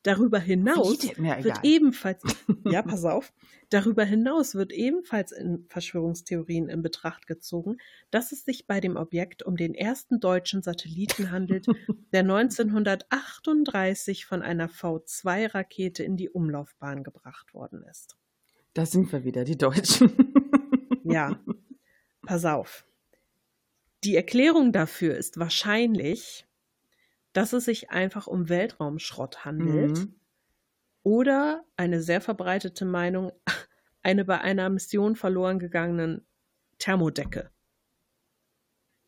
Darüber hinaus wird ebenfalls, ja, pass auf, darüber hinaus wird ebenfalls in Verschwörungstheorien in Betracht gezogen, dass es sich bei dem Objekt um den ersten deutschen Satelliten handelt, der 1938 von einer V2-Rakete in die Umlaufbahn gebracht worden ist. Da sind wir wieder, die Deutschen. Ja, pass auf. Die Erklärung dafür ist wahrscheinlich, dass es sich einfach um Weltraumschrott handelt Mhm. oder eine sehr verbreitete Meinung, eine bei einer Mission verloren gegangenen Thermodecke.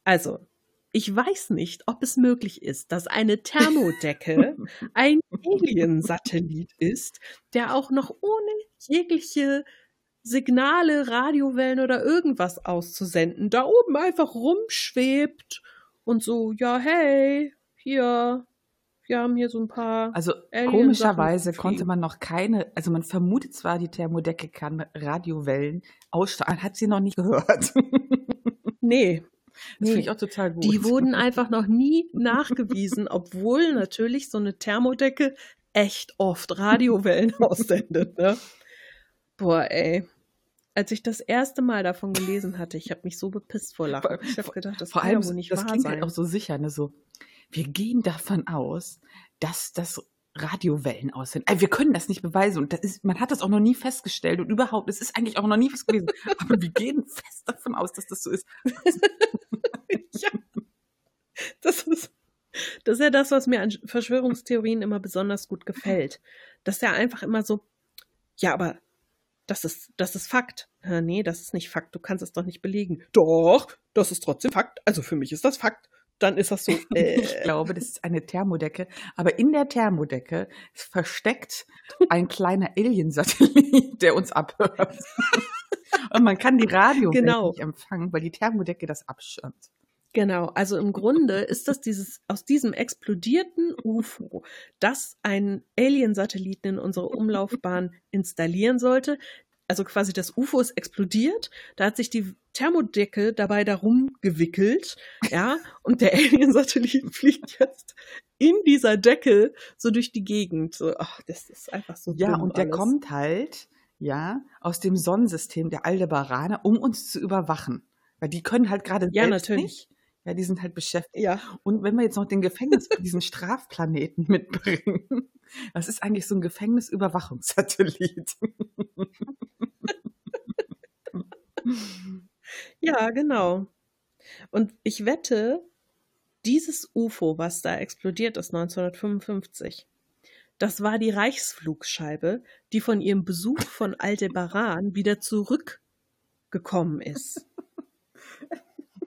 Also, ich weiß nicht, ob es möglich ist, dass eine Thermodecke ein Alien-Satellit ist, der auch noch ohne jegliche Signale, Radiowellen oder irgendwas auszusenden, da oben einfach rumschwebt und so, ja, hey, hier, wir haben hier so ein paar. Also komischerweise konnte man noch keine, also man vermutet zwar, die Thermodecke kann Radiowellen ausstrahlen, hat sie noch nicht gehört. nee, Das finde nee. ich auch total gut. Die wurden einfach noch nie nachgewiesen, obwohl natürlich so eine Thermodecke echt oft Radiowellen aussendet. Ne? Boah, ey. Als ich das erste Mal davon gelesen hatte, ich habe mich so bepisst vor Lachen. Ich habe gedacht, das Vor kann allem, ja wohl nicht das wahr klingt sein. halt auch so sicher, ne? So, wir gehen davon aus, dass das Radiowellen aussenden. Also wir können das nicht beweisen und ist, man hat das auch noch nie festgestellt und überhaupt, es ist eigentlich auch noch nie was gewesen. Aber wir gehen fest davon aus, dass das so ist. ja. Das ist, das ist ja das, was mir an Verschwörungstheorien immer besonders gut gefällt. Dass er einfach immer so, ja, aber das ist, das ist Fakt. Ja, nee, das ist nicht Fakt. Du kannst es doch nicht belegen. Doch, das ist trotzdem Fakt. Also für mich ist das Fakt. Dann ist das so. Äh, Ich glaube, das ist eine Thermodecke. Aber in der Thermodecke ist versteckt ein kleiner Alien-Satellit, der uns abhört. Und man kann die Radio Genau. nicht empfangen, weil die Thermodecke das abschirmt. Genau, also im Grunde ist das dieses aus diesem explodierten UFO, das einen Alien-Satelliten in unsere Umlaufbahn installieren sollte. Also quasi das UFO ist explodiert, da hat sich die Thermodecke dabei darum gewickelt, ja, und der Alien-Satellit fliegt jetzt in dieser Decke so durch die Gegend. So, ach, das ist einfach so Ja, und der alles. kommt halt, ja, aus dem Sonnensystem der Aldebaraner, um uns zu überwachen. Weil die können halt gerade Ja, selbst natürlich. nicht. Ja, die sind halt beschäftigt. Ja, Und wenn wir jetzt noch den Gefängnis, diesen Strafplaneten mitbringen, das ist eigentlich so ein Gefängnisüberwachungssatellit. Ja, genau. Und ich wette, dieses UFO, was da explodiert ist 1955, das war die Reichsflugscheibe, die von ihrem Besuch von Aldebaran wieder zurückgekommen ist.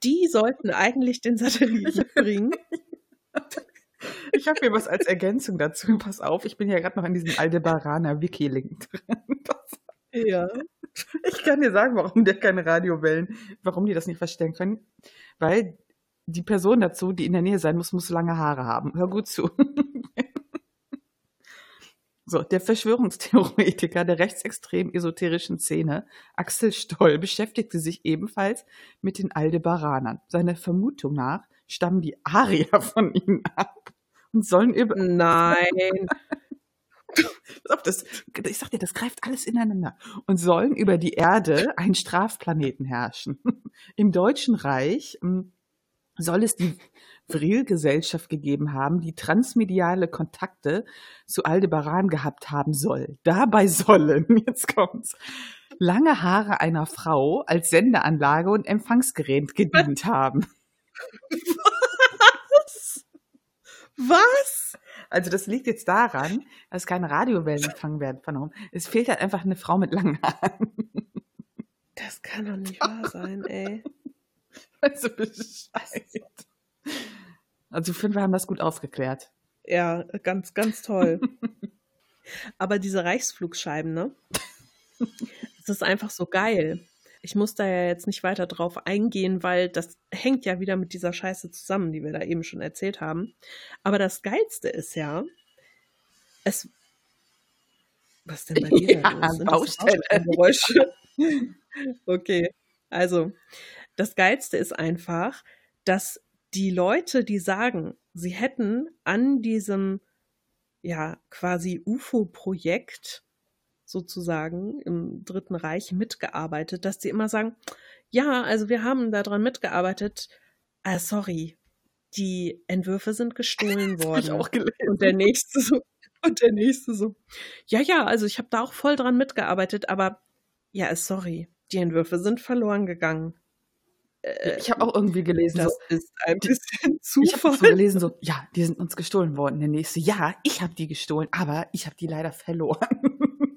Die sollten eigentlich den Satelliten bringen. Ich habe mir was als Ergänzung dazu. Pass auf, ich bin ja gerade noch in diesem Aldebaraner Wiki-Link drin. Das, Ja. ich kann dir sagen, warum der keine Radiowellen, warum die das nicht verstehen können. Weil die Person dazu, die in der Nähe sein muss, muss lange Haare haben. Hör gut zu. So, der Verschwörungstheoretiker der rechtsextrem esoterischen Szene, Axel Stoll, beschäftigte sich ebenfalls mit den Aldebaranern. Seiner Vermutung nach stammen die Arier von ihnen ab und sollen über, Nein. Das, ich sag dir, das greift alles ineinander. Und sollen über die Erde einen Strafplaneten herrschen. Im Deutschen Reich ähm, soll es die Vril-Gesellschaft gegeben haben, die transmediale Kontakte zu Aldebaran gehabt haben soll. Dabei sollen, jetzt kommt's, lange Haare einer Frau als Sendeanlage und Empfangsgerät gedient haben. Was? Also das liegt jetzt daran, dass keine Radiowellen empfangen werden von oben. Es fehlt halt einfach eine Frau mit langen Haaren. Das kann doch nicht wahr sein, ey. Also Bescheid. Also ich finde, wir haben das gut aufgeklärt. Ja, ganz, ganz toll. Aber diese Reichsflugscheiben, ne? Das ist einfach so geil. Ich muss da ja jetzt nicht weiter drauf eingehen, weil das hängt ja wieder mit dieser Scheiße zusammen, die wir da eben schon erzählt haben. Aber das Geilste ist ja, es. Was denn bei dir da Ja, los? Sind das Baustelle. Okay, also das Geilste ist einfach, dass die Leute, die sagen, sie hätten an diesem ja quasi UFO-Projekt sozusagen im Dritten Reich mitgearbeitet, dass die immer sagen, ja, also wir haben daran mitgearbeitet. Ah, sorry, die Entwürfe sind gestohlen worden. auch gelesen. Und der nächste so, und der nächste so, ja, ja, also ich habe da auch voll dran mitgearbeitet, aber ja, sorry, die Entwürfe sind verloren gegangen. Äh, Ich habe auch irgendwie gelesen, so, das ist ein bisschen ich habe Zufall. so gelesen, so, ja, die sind uns gestohlen worden. Der nächste, ja, ich habe die gestohlen, aber ich habe die leider verloren.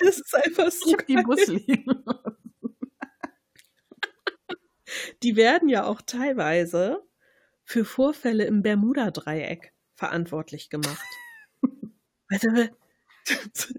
Das ist einfach Ich so. habe die im Bus liegen. Die werden ja auch teilweise für Vorfälle im Bermuda-Dreieck verantwortlich gemacht. Also, es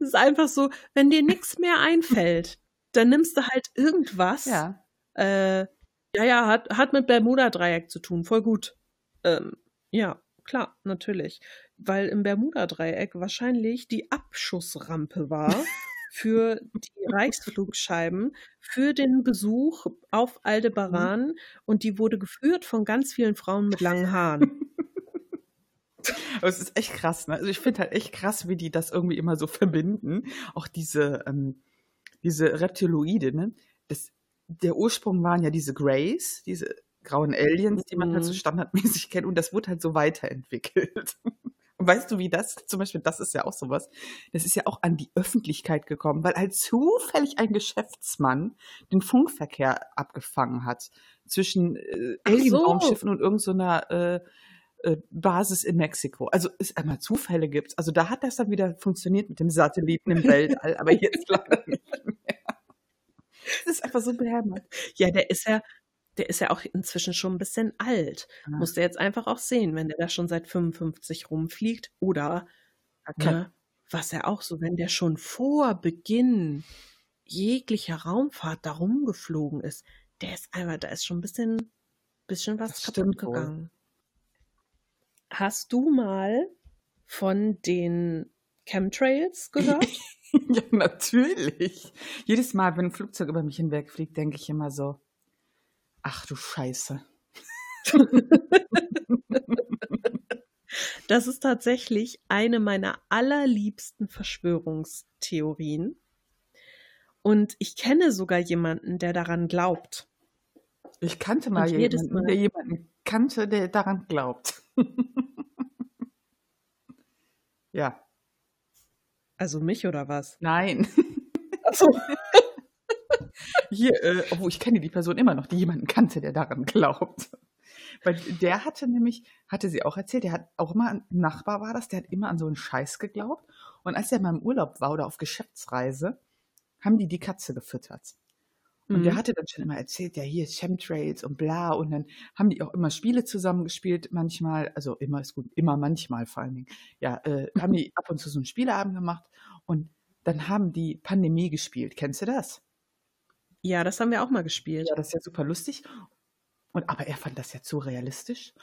ist einfach so, wenn dir nichts mehr einfällt, dann nimmst du halt irgendwas. Ja. Äh, ja, ja, hat, hat mit Bermuda-Dreieck zu tun, voll gut. Ähm, ja, klar, natürlich. Weil im Bermuda-Dreieck wahrscheinlich die Abschussrampe war für die Reichsflugscheiben für den Besuch auf Aldebaran und die wurde geführt von ganz vielen Frauen mit langen Haaren. Aber es ist echt krass, ne? Also ich finde halt echt krass, wie die das irgendwie immer so verbinden. Auch diese, ähm, diese Reptiloide, ne? Das, der Ursprung waren ja diese Greys, diese grauen Aliens, die man halt so Mhm. standardmäßig kennt. Und das wurde halt so weiterentwickelt. Und weißt du, wie das, zum Beispiel, das ist ja auch sowas, das ist ja auch an die Öffentlichkeit gekommen, weil halt zufällig ein Geschäftsmann den Funkverkehr abgefangen hat zwischen äh, Ach so. Alien-Raumschiffen und irgendeiner äh, äh, Basis in Mexiko. Also es einmal Zufälle gibt. Also da hat das dann wieder funktioniert mit dem Satelliten im Weltall, aber jetzt leider nicht mehr. Das ist einfach so behämmert. Ja, der ist ja, der ist ja auch inzwischen schon ein bisschen alt. Ja. Muss der jetzt einfach auch sehen, wenn der da schon seit 55 rumfliegt. Oder, Okay. ne, was ja auch so, wenn der schon vor Beginn jeglicher Raumfahrt da rumgeflogen ist, der ist einfach, da ist schon ein bisschen, bisschen was Das kaputt wohl. gegangen. Hast du mal von den Chemtrails gehört? ja, natürlich. Jedes Mal, wenn ein Flugzeug über mich hinwegfliegt, denke ich immer so, ach du Scheiße. Das ist tatsächlich eine meiner allerliebsten Verschwörungstheorien. Und ich kenne sogar jemanden, der daran glaubt. Ich kannte mal Und jedes jemanden, Mal- der jemanden kannte, der daran glaubt. ja, Also mich oder was? nein. Achso. Hier, äh, obwohl ich kenne die Person immer noch, die jemanden kannte, der daran glaubt. Weil der hatte nämlich, hatte sie auch erzählt, der hat auch immer, ein Nachbar war das, der hat immer an so einen Scheiß geglaubt. Und als er mal im Urlaub war oder auf Geschäftsreise, haben die die Katze gefüttert. Und der Mhm. hatte dann schon immer erzählt, ja, hier ist Chemtrails und bla. Und dann haben die auch immer Spiele zusammengespielt, manchmal, also immer ist gut, immer manchmal vor allen Dingen. Ja, äh, haben die ab und zu so einen Spieleabend gemacht und dann haben die Pandemie gespielt. Kennst du das? Ja, das haben wir auch mal gespielt. Ja, das ist ja super lustig. Und aber er fand das ja zu realistisch.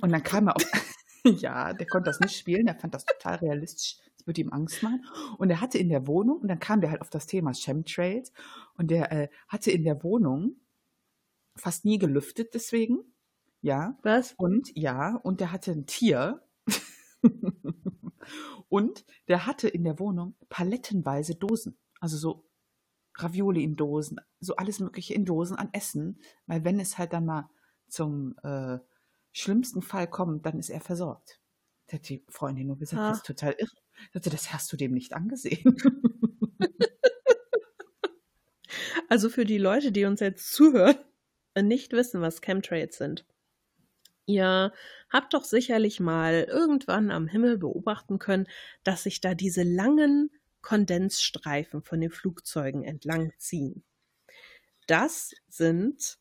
Und dann kam er auf. ja, der konnte das nicht spielen, er fand das total realistisch. Das würde ihm Angst machen. Und er hatte in der Wohnung, und dann kam der halt auf das Thema Chemtrails, und der äh, hatte in der Wohnung fast nie gelüftet deswegen. Ja. Was? Und ja, und der hatte ein Tier. und der hatte in der Wohnung palettenweise Dosen. Also so Ravioli in Dosen, so alles Mögliche in Dosen an Essen. Weil wenn es halt dann mal zum äh, schlimmsten Fall kommt, dann ist er versorgt. Da hat die Freundin nur gesagt, Ah. das ist total irre. Ich das hast du dem nicht angesehen. Also für die Leute, die uns jetzt zuhören und nicht wissen, was Chemtrails sind. Ihr habt doch sicherlich mal irgendwann am Himmel beobachten können, dass sich da diese langen Kondensstreifen von den Flugzeugen entlang ziehen. Das sind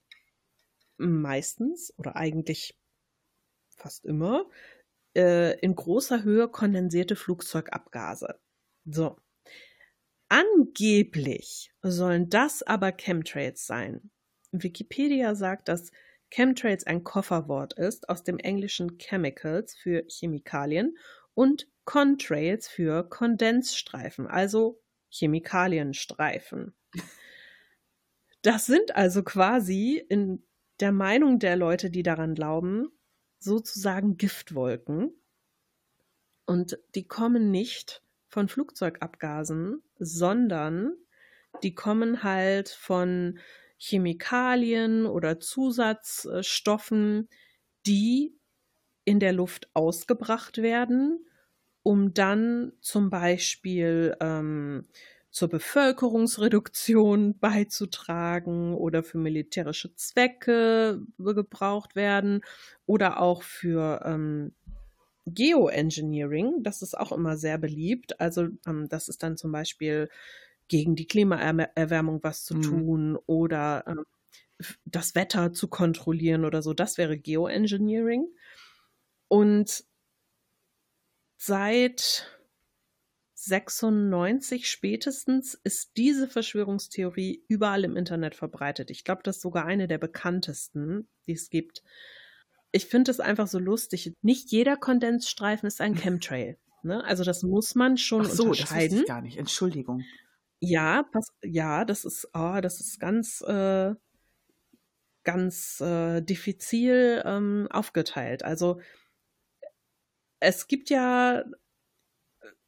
meistens oder eigentlich fast immer äh, in großer Höhe kondensierte Flugzeugabgase. So. Angeblich sollen das aber Chemtrails sein. Wikipedia sagt, dass Chemtrails ein Kofferwort ist aus dem englischen Chemicals für Chemikalien und Contrails für Kondensstreifen, also Chemikalienstreifen. Das sind also quasi in der Meinung der Leute, die daran glauben, sozusagen Giftwolken. Und die kommen nicht von Flugzeugabgasen, sondern die kommen halt von Chemikalien oder Zusatzstoffen, die in der Luft ausgebracht werden, um dann zum Beispiel ähm, zur Bevölkerungsreduktion beizutragen oder für militärische Zwecke gebraucht werden oder auch für ähm, Geoengineering. Das ist auch immer sehr beliebt. Also ähm, das ist dann zum Beispiel gegen die Klimaerwärmung was zu Mhm. tun oder ähm, das Wetter zu kontrollieren oder so. Das wäre Geoengineering. Und seit 96 spätestens ist diese Verschwörungstheorie überall im Internet verbreitet. Ich glaube, das ist sogar eine der bekanntesten, die es gibt. Ich finde es einfach so lustig. Nicht jeder Kondensstreifen ist ein Chemtrail. Ne? Also das muss man schon Ach so, das wusste unterscheiden. ich gar nicht. Entschuldigung. Ja, pass, ja, das ist, oh, das ist ganz, äh, ganz äh, diffizil ähm, aufgeteilt. Also es gibt ja,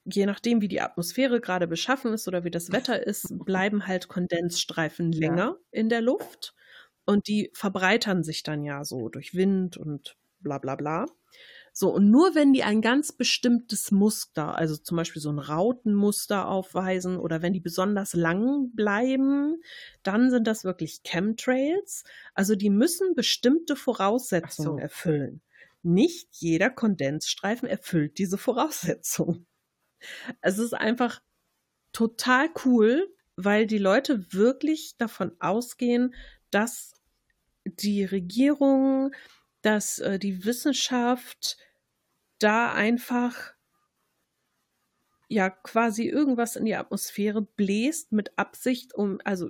je nachdem, wie die Atmosphäre gerade beschaffen ist oder wie das Wetter ist, bleiben halt Kondensstreifen Ja. länger in der Luft und die verbreitern sich dann ja so durch Wind und bla bla bla. So, und nur wenn die ein ganz bestimmtes Muster, also zum Beispiel so ein Rautenmuster aufweisen oder wenn die besonders lang bleiben, dann sind das wirklich Chemtrails. Also die müssen bestimmte Voraussetzungen so. erfüllen. Nicht jeder Kondensstreifen erfüllt diese Voraussetzung. Es ist einfach total cool, weil die Leute wirklich davon ausgehen, dass die Regierung, dass äh, die Wissenschaft da einfach ja quasi irgendwas in die Atmosphäre bläst mit Absicht, um, also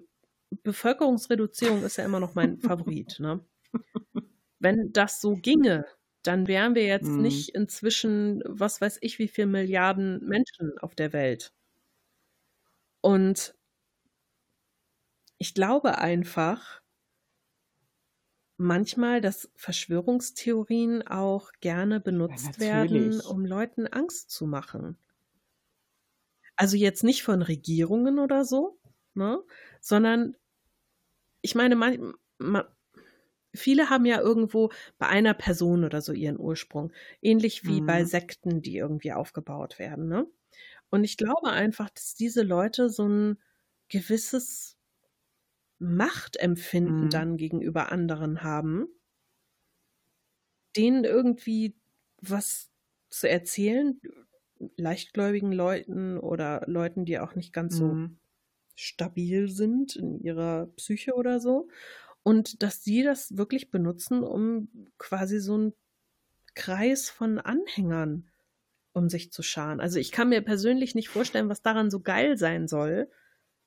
Bevölkerungsreduzierung ist ja immer noch mein Favorit, ne? Wenn das so ginge, dann wären wir jetzt Mhm. nicht inzwischen, was weiß ich, wie viel Milliarden Menschen auf der Welt. Und ich glaube einfach manchmal, dass Verschwörungstheorien auch gerne benutzt werden, natürlich. um Leuten Angst zu machen. Also jetzt nicht von Regierungen oder so, ne? sondern ich meine, man, man, viele haben ja irgendwo bei einer Person oder so ihren Ursprung, ähnlich wie bei Mhm. Sekten, die irgendwie aufgebaut werden. Ne? Und ich glaube einfach, dass diese Leute so ein gewisses Machtempfinden Mhm. dann gegenüber anderen haben denen irgendwie was zu erzählen, leichtgläubigen Leuten oder Leuten, die auch nicht ganz so Mhm. stabil sind in ihrer Psyche oder so. Und dass die das wirklich benutzen, um quasi so einen Kreis von Anhängern um sich zu scharen. Also ich kann mir persönlich nicht vorstellen, was daran so geil sein soll,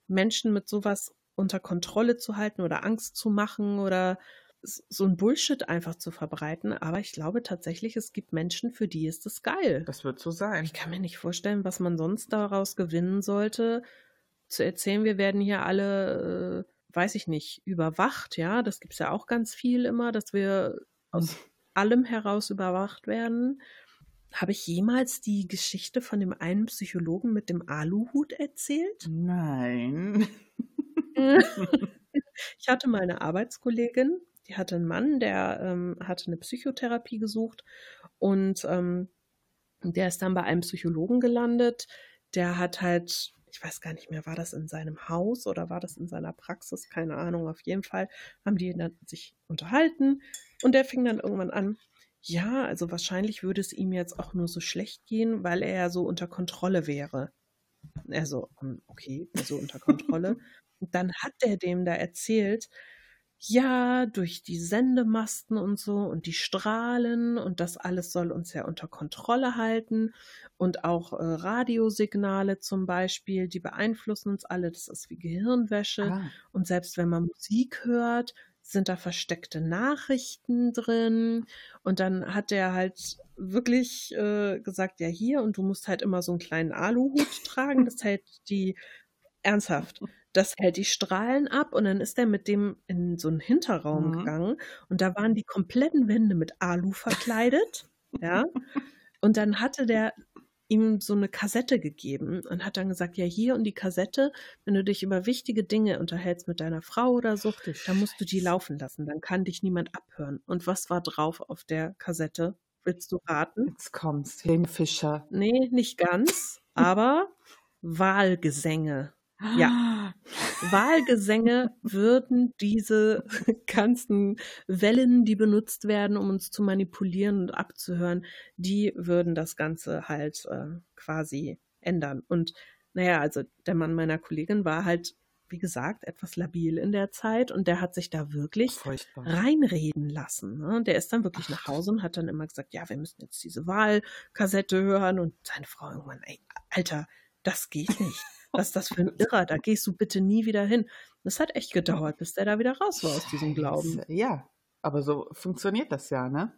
Menschen mit sowas unter Kontrolle zu halten oder Angst zu machen oder so ein Bullshit einfach zu verbreiten. Aber ich glaube tatsächlich, es gibt Menschen, für die ist es geil. Das wird so sein. Ich kann mir nicht vorstellen, was man sonst daraus gewinnen sollte, zu erzählen, wir werden hier alle, äh, weiß ich nicht, überwacht, ja. Das gibt's ja auch ganz viel immer, dass wir aus allem heraus überwacht werden. Habe ich jemals die Geschichte von dem einen Psychologen mit dem Aluhut erzählt? Nein. Ich hatte mal eine Arbeitskollegin, die hatte einen Mann, der ähm, hatte eine Psychotherapie gesucht und ähm, der ist dann bei einem Psychologen gelandet. Der hat halt, ich weiß gar nicht mehr, war das in seinem Haus oder war das in seiner Praxis? Keine Ahnung. Auf jeden Fall haben die dann sich unterhalten und der fing dann irgendwann an. Ja, also wahrscheinlich würde es ihm jetzt auch nur so schlecht gehen, weil er ja so unter Kontrolle wäre. Er so, hm, okay, so unter Kontrolle. Und dann hat er dem da erzählt, ja, durch die Sendemasten und so und die Strahlen und das alles soll uns ja unter Kontrolle halten und auch äh, Radiosignale zum Beispiel, die beeinflussen uns alle, das ist wie Gehirnwäsche. Ah, und selbst wenn man Musik hört, sind da versteckte Nachrichten drin. Und dann hat er halt wirklich äh, gesagt, ja hier und du musst halt immer so einen kleinen Aluhut tragen, das hält die ernsthaft. Das hält die Strahlen ab und dann ist er mit dem in so einen Hinterraum Mhm. gegangen und da waren die kompletten Wände mit Alu verkleidet, ja. Und dann hatte der ihm so eine Kassette gegeben und hat dann gesagt, ja hier und die Kassette, wenn du dich über wichtige Dinge unterhältst mit deiner Frau oder so, Ach dann musst du die laufen lassen, dann kann dich niemand abhören. Und was war drauf auf der Kassette? Willst du raten? Jetzt kommt's. Helene Fischer. Nee, nicht ganz, aber Wahlgesänge. Ja. Wahlgesänge würden diese ganzen Wellen, die benutzt werden, um uns zu manipulieren und abzuhören, die würden das Ganze halt äh, quasi ändern. Und naja, also der Mann meiner Kollegin war halt, wie gesagt, etwas labil in der Zeit und der hat sich da wirklich Furchtbar. reinreden lassen. Ne? Der ist dann wirklich nach Hause und hat dann immer gesagt, ja, wir müssen jetzt diese Wahlkassette hören und seine Frau irgendwann, ey, Alter, das geht nicht. Was ist das für ein Irrer? Da gehst du bitte nie wieder hin. Das hat echt gedauert, bis der da wieder raus war aus diesem Glauben. Ja, aber so funktioniert das ja, ne?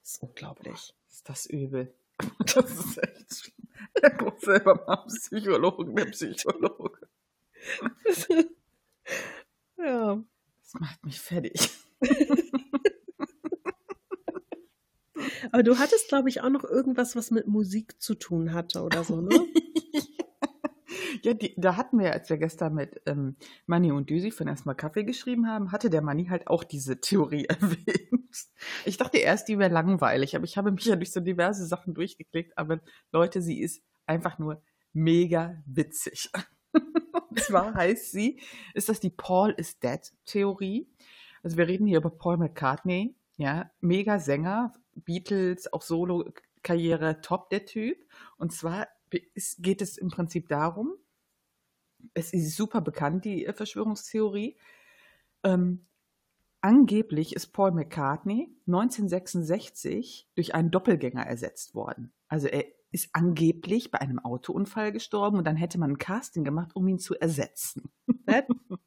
Das ist unglaublich. Ist das übel. Das ist echt schlimm. Er muss selber mal Psychologen, der Psychologe. ja. Das macht mich fertig. Aber du hattest, glaube ich, auch noch irgendwas, was mit Musik zu tun hatte oder so, ne? Ja, die, da hatten wir, als wir gestern mit ähm, Manni und Düsi von erstmal Kaffee geschrieben haben, hatte der Manni halt auch diese Theorie erwähnt. Ich dachte erst, die wäre langweilig, aber ich habe mich ja durch so diverse Sachen durchgeklickt. Aber Leute, sie ist einfach nur mega witzig. Und zwar heißt sie, ist das die Paul is Dead Theorie. Also wir reden hier über Paul McCartney, ja, mega Sänger, Beatles, auch Solo-Karriere, top der Typ. Und zwar geht es im Prinzip darum, es ist super bekannt, die äh, Verschwörungstheorie. Ähm, angeblich ist Paul McCartney 1966 durch einen Doppelgänger ersetzt worden. Also er ist angeblich bei einem Autounfall gestorben und dann hätte man ein Casting gemacht, um ihn zu ersetzen.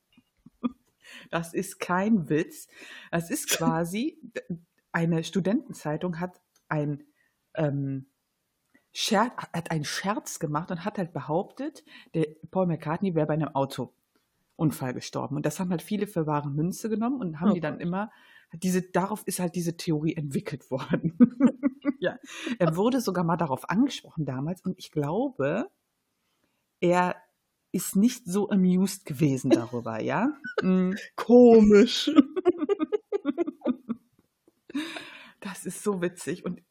Das ist kein Witz. Das ist quasi, eine Studentenzeitung hat ein ähm, Scherz, hat einen Scherz gemacht und hat halt behauptet, der Paul McCartney wäre bei einem Autounfall gestorben. Und das haben halt viele für wahre Münze genommen und haben Oh die dann immer, diese, darauf ist halt diese Theorie entwickelt worden. ja. Er wurde sogar mal darauf angesprochen damals und ich glaube, er ist nicht so amused gewesen darüber, ja. Mm. Komisch. Das ist so witzig. Und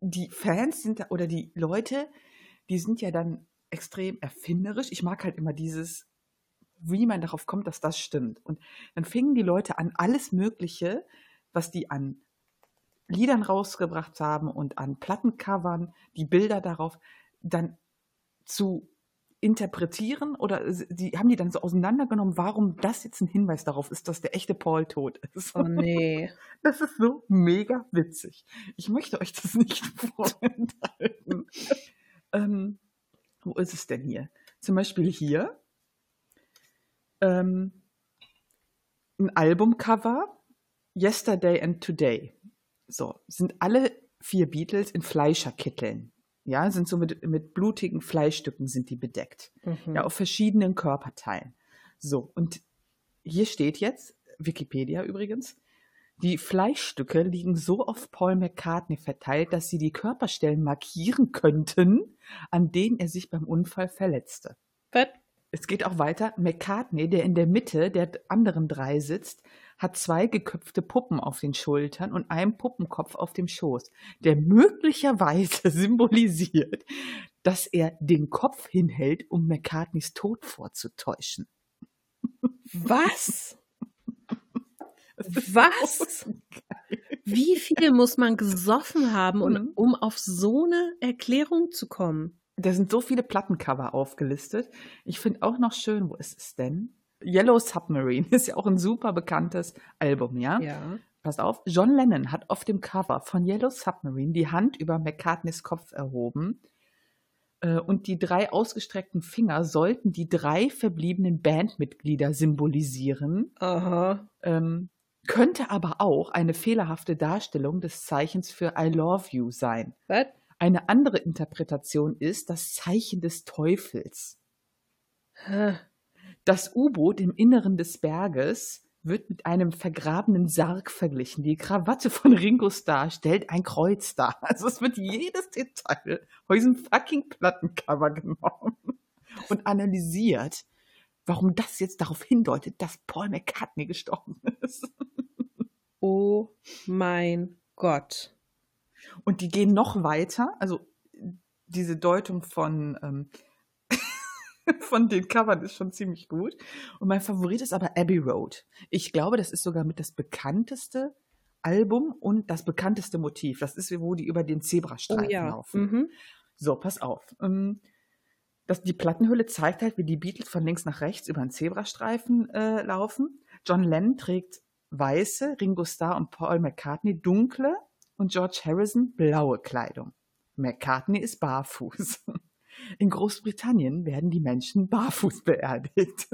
die Fans sind oder die Leute, die sind ja dann extrem erfinderisch. Ich mag halt immer dieses, wie man darauf kommt, dass das stimmt. Und dann fingen die Leute an, alles Mögliche, was die an Liedern rausgebracht haben und an Plattencovern die Bilder darauf dann zu interpretieren oder die haben die dann so auseinandergenommen, warum das jetzt ein Hinweis darauf ist, dass der echte Paul tot ist. Oh nee. Das ist so mega witzig. Ich möchte euch das nicht vorenthalten. ähm, wo ist es denn hier? Zum Beispiel hier ähm, ein Albumcover, Yesterday and Today. So, sind alle vier Beatles in Fleischerkitteln. Ja, sind so mit, mit blutigen Fleischstücken sind die bedeckt. Mhm. Ja, auf verschiedenen Körperteilen. So, und hier steht jetzt, Wikipedia übrigens, die Fleischstücke liegen so auf Paul McCartney verteilt, dass sie die Körperstellen markieren könnten, an denen er sich beim Unfall verletzte. Was? Es geht auch weiter. McCartney, der in der Mitte der anderen drei sitzt, hat zwei geköpfte Puppen auf den Schultern und einen Puppenkopf auf dem Schoß, der möglicherweise symbolisiert, dass er den Kopf hinhält, um McCartneys Tod vorzutäuschen. Was? Was? Wie viel muss man gesoffen haben, um, Mhm. um auf so eine Erklärung zu kommen? Da sind so viele Plattencover aufgelistet. Ich finde auch noch schön, wo ist es denn? Yellow Submarine ist ja auch ein super bekanntes Album, ja? Ja. Passt auf, John Lennon hat auf dem Cover von Yellow Submarine die Hand über McCartneys Kopf erhoben. Äh, Und die drei ausgestreckten Finger sollten die drei verbliebenen Bandmitglieder symbolisieren. Aha. Ähm, könnte aber auch eine fehlerhafte Darstellung des Zeichens für I love you sein. Was? Eine andere Interpretation ist das Zeichen des Teufels. Hä? Das U-Boot im Inneren des Berges wird mit einem vergrabenen Sarg verglichen. Die Krawatte von Ringo Starr stellt ein Kreuz dar. Also es wird jedes Detail aus diesem fucking Plattencover genommen und analysiert, warum das jetzt darauf hindeutet, dass Paul McCartney gestorben ist. Oh mein Gott. Und die gehen noch weiter. Also diese Deutung von, ähm, von den Covern ist schon ziemlich gut. Und mein Favorit ist aber Abbey Road. Ich glaube, das ist sogar mit das bekannteste Album und das bekannteste Motiv. Das ist, wo die über den Oh Zebrastreifen ja. laufen. Mhm. So, pass auf. Ähm, Das, die Plattenhülle zeigt halt, wie die Beatles von links nach rechts über einen Zebrastreifen äh, laufen. John Lennon trägt weiße, Ringo Starr und Paul McCartney dunkle und George Harrison blaue Kleidung. McCartney ist barfuß. In Großbritannien werden die Menschen barfuß beerdigt.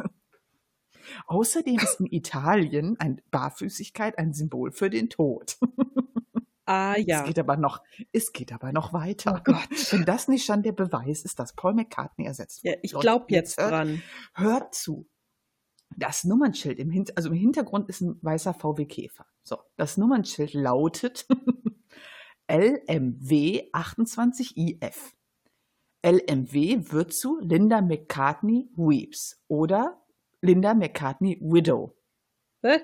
Außerdem ist in Italien ein Barfüßigkeit ein Symbol für den Tod. Ah ja. Es geht aber noch, es geht aber noch weiter. Oh Gott. Wenn das nicht schon der Beweis ist, dass Paul McCartney ersetzt Ja, wurde. ich glaube jetzt hört, dran. Hört zu. Das Nummernschild im, Hin also im Hintergrund ist ein weißer VW Käfer. So, das Nummernschild lautet LMW 28IF. LMW wird zu Linda McCartney Weeps oder Linda McCartney Widow. Hä?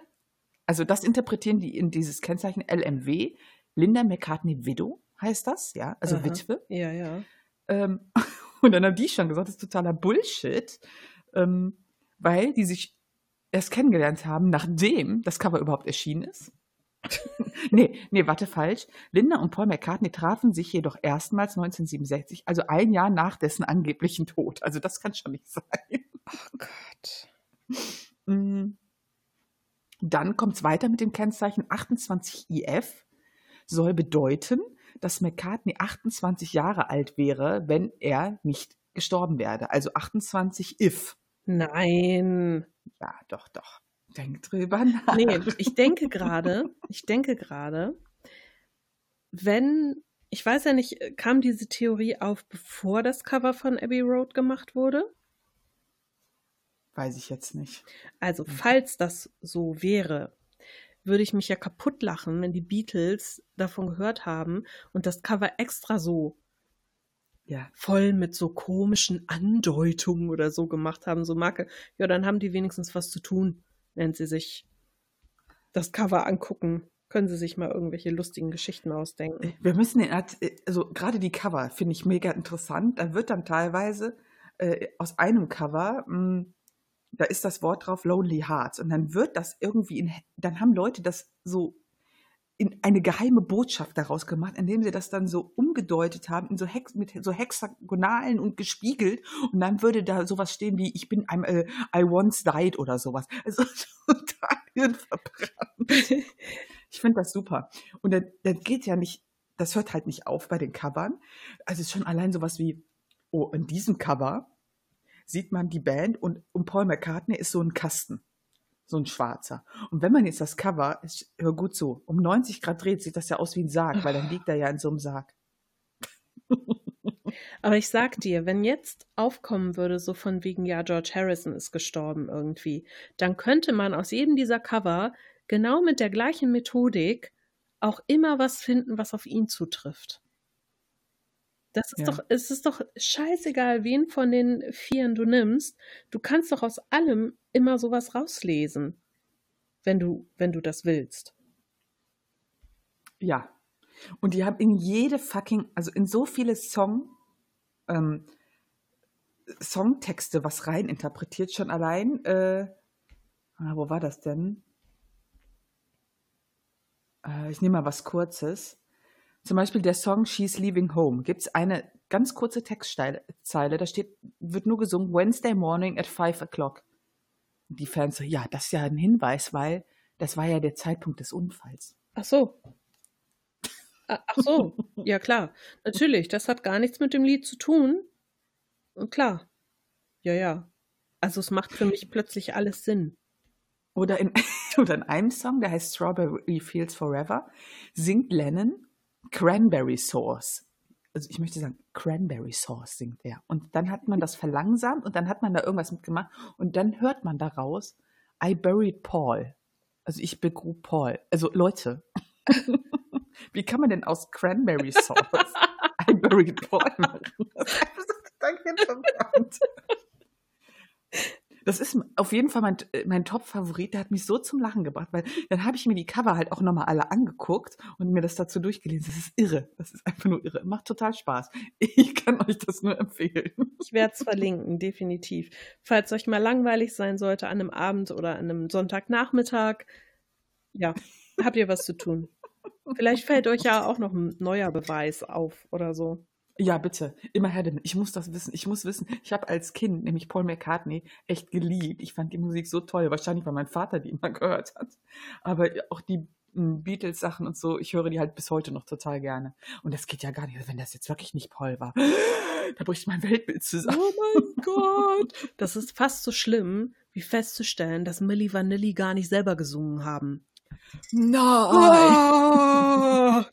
Also das interpretieren die in dieses Kennzeichen LMW. Linda McCartney Widow heißt das, ja, also Aha. Witwe. Ja, ja. Ähm, und dann haben die schon gesagt, das ist totaler Bullshit, ähm, weil die sich erst kennengelernt haben, nachdem das Cover überhaupt erschienen ist. nee, nee, warte, falsch. Linda und Paul McCartney trafen sich jedoch erstmals 1967, also ein Jahr nach dessen angeblichen Tod. Also das kann schon nicht sein. Oh Gott. Mm. Dann kommt es weiter mit dem Kennzeichen 28IF. Soll bedeuten, dass McCartney 28 Jahre alt wäre, wenn er nicht gestorben wäre. Also 28 if. Nein. Ja, doch, doch. Denk drüber nach. Nee, ich denke gerade, ich denke gerade, wenn, ich weiß ja nicht, kam diese Theorie auf, bevor das Cover von Abbey Road gemacht wurde? Weiß ich jetzt nicht. Also, falls das so wäre, würde ich mich ja kaputt lachen, wenn die Beatles davon gehört haben und das Cover extra so Ja. voll mit so komischen Andeutungen oder so gemacht haben, so Marke, ja, dann haben die wenigstens was zu tun, wenn sie sich das Cover angucken. Können sie sich mal irgendwelche lustigen Geschichten ausdenken. Wir müssen den, Art- also gerade die Cover finde ich mega interessant. Da wird dann teilweise äh, aus einem Cover, mh, da ist das Wort drauf Lonely Hearts und dann wird das irgendwie in, dann haben Leute das so in eine geheime Botschaft daraus gemacht, indem sie das dann so umgedeutet haben, in so Hex mit so Hexagonalen und gespiegelt. Und dann würde da sowas stehen wie, ich bin ein, äh, I once died oder sowas. Also total hirnverbrannt. Ich finde das super. Und dann, dann geht ja nicht, das hört halt nicht auf bei den Covern. Also es ist schon allein sowas wie, oh, in diesem Cover sieht man die Band und um Paul McCartney ist so ein Kasten so ein schwarzer. Und wenn man jetzt das Cover, ist, hör gut zu, um 90 Grad dreht, sieht das ja aus wie ein Sarg, weil dann liegt er ja in so einem Sarg. Aber ich sag dir, wenn jetzt aufkommen würde, so von wegen, ja, George Harrison ist gestorben irgendwie, dann könnte man aus jedem dieser Cover genau mit der gleichen Methodik auch immer was finden, was auf ihn zutrifft. Das ist ja. doch, es ist doch scheißegal, wen von den Vieren du nimmst. Du kannst doch aus allem immer sowas rauslesen, wenn du, wenn du das willst. Ja. Und die haben in jede fucking, also in so viele Song, ähm, Songtexte was rein interpretiert, schon allein. Äh, ah, wo war das denn? Äh, ich nehme mal was Kurzes. Zum Beispiel der Song She's Leaving Home gibt es eine ganz kurze Textzeile, da steht, wird nur gesungen, Wednesday morning at five o'clock. Die Fans so, ja, das ist ja ein Hinweis, weil das war ja der Zeitpunkt des Unfalls. Ach so. Ach so, ja klar. Natürlich, das hat gar nichts mit dem Lied zu tun. Und klar. Ja, ja. Also es macht für mich plötzlich alles Sinn. Oder in, oder in einem Song, der heißt Strawberry Fields Forever, singt Lennon Cranberry Sauce. Also ich möchte sagen, Cranberry Sauce singt er. Und dann hat man das verlangsamt und dann hat man da irgendwas mitgemacht und dann hört man daraus, I buried Paul. Also ich begrub Paul. Also Leute, wie kann man denn aus Cranberry Sauce I buried Paul machen? Das ist total das ist auf jeden Fall mein, äh, mein Top-Favorit. Der hat mich so zum Lachen gebracht, weil dann habe ich mir die Cover halt auch nochmal alle angeguckt und mir das dazu durchgelesen. Das ist irre. Das ist einfach nur irre. Macht total Spaß. Ich kann euch das nur empfehlen. Ich werde es verlinken, definitiv. Falls euch mal langweilig sein sollte an einem Abend oder an einem Sonntagnachmittag, ja, habt ihr was zu tun. Vielleicht fällt euch ja auch noch ein neuer Beweis auf oder so. Ja, bitte. Immer her damit. Ich muss das wissen. Ich muss wissen. Ich habe als Kind, nämlich Paul McCartney, echt geliebt. Ich fand die Musik so toll. Wahrscheinlich, weil mein Vater die immer gehört hat. Aber auch die hm, Beatles-Sachen und so, ich höre die halt bis heute noch total gerne. Und das geht ja gar nicht, wenn das jetzt wirklich nicht Paul war. Da bricht mein Weltbild zusammen. Oh mein Gott. Das ist fast so schlimm, wie festzustellen, dass Milli Vanilli gar nicht selber gesungen haben. Nein. Oh.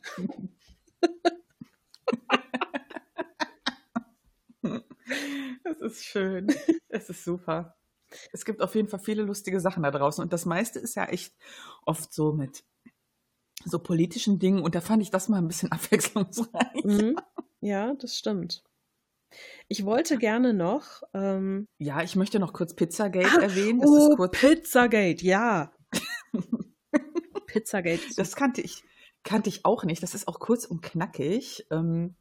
Es ist schön. Es ist super. Es gibt auf jeden Fall viele lustige Sachen da draußen. Und das meiste ist ja echt oft so mit so politischen Dingen. Und da fand ich das mal ein bisschen abwechslungsreich. Mhm. Ja, das stimmt. Ich wollte gerne noch. Ähm, ja, ich möchte noch kurz Pizzagate ah, erwähnen. Das oh, Pizzagate, ja. Pizzagate. Das kannte ich, kannte ich auch nicht. Das ist auch kurz und knackig. Ähm,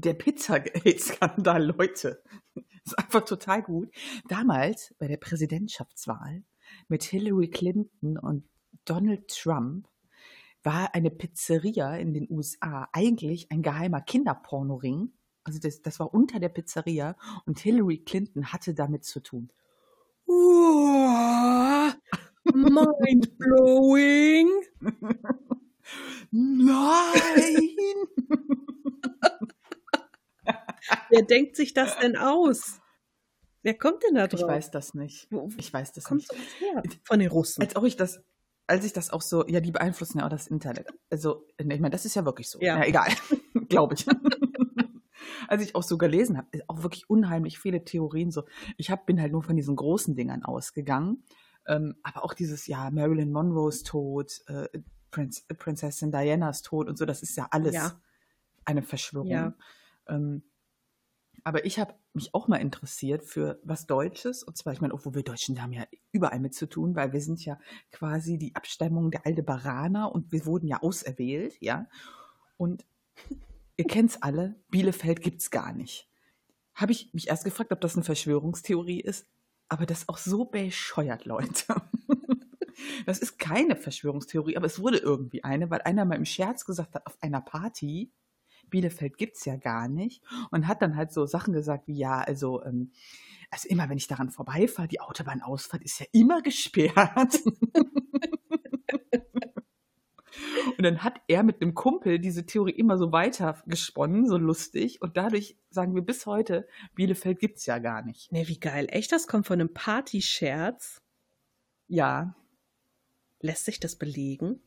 der Pizzagate-Skandal, Leute. ist einfach total gut. Damals bei der Präsidentschaftswahl mit Hillary Clinton und Donald Trump war eine Pizzeria in den USA eigentlich ein geheimer Kinderpornoring. Also das, das war unter der Pizzeria und Hillary Clinton hatte damit zu tun. mind blowing. Nein! Wer denkt sich das denn aus? Wer kommt denn da drauf? Ich weiß das nicht. Ich weiß das kommt nicht. Her? Von den Russen. Als auch ich das, als ich das auch so, ja, die beeinflussen ja auch das Internet. Also, ich meine, das ist ja wirklich so. Ja, ja egal. Glaube ich. als ich auch so gelesen habe, auch wirklich unheimlich viele Theorien so. Ich hab, bin halt nur von diesen großen Dingern ausgegangen. Ähm, aber auch dieses, ja, Marilyn Monroes Tod, äh, Prinz, Prinzessin Dianas Tod und so, das ist ja alles ja. eine Verschwörung. Ja. Ähm, aber ich habe mich auch mal interessiert für was Deutsches. Und zwar, ich meine, obwohl wir Deutschen haben ja überall mit zu tun, weil wir sind ja quasi die Abstammung der Aldebaraner und wir wurden ja auserwählt, ja. Und ihr kennt es alle, Bielefeld gibt es gar nicht. Habe ich mich erst gefragt, ob das eine Verschwörungstheorie ist, aber das ist auch so bescheuert, Leute. Das ist keine Verschwörungstheorie, aber es wurde irgendwie eine, weil einer mal im Scherz gesagt hat, auf einer Party, Bielefeld gibt's ja gar nicht, und hat dann halt so Sachen gesagt wie, ja, also, ähm, also immer wenn ich daran vorbeifahre, die Autobahnausfahrt ist ja immer gesperrt. Und dann hat er mit einem Kumpel diese Theorie immer so weiter gesponnen, so lustig. Und dadurch sagen wir bis heute, Bielefeld gibt's ja gar nicht. Nee, wie geil. Echt, das kommt von einem Partyscherz. Ja. Lässt sich das belegen?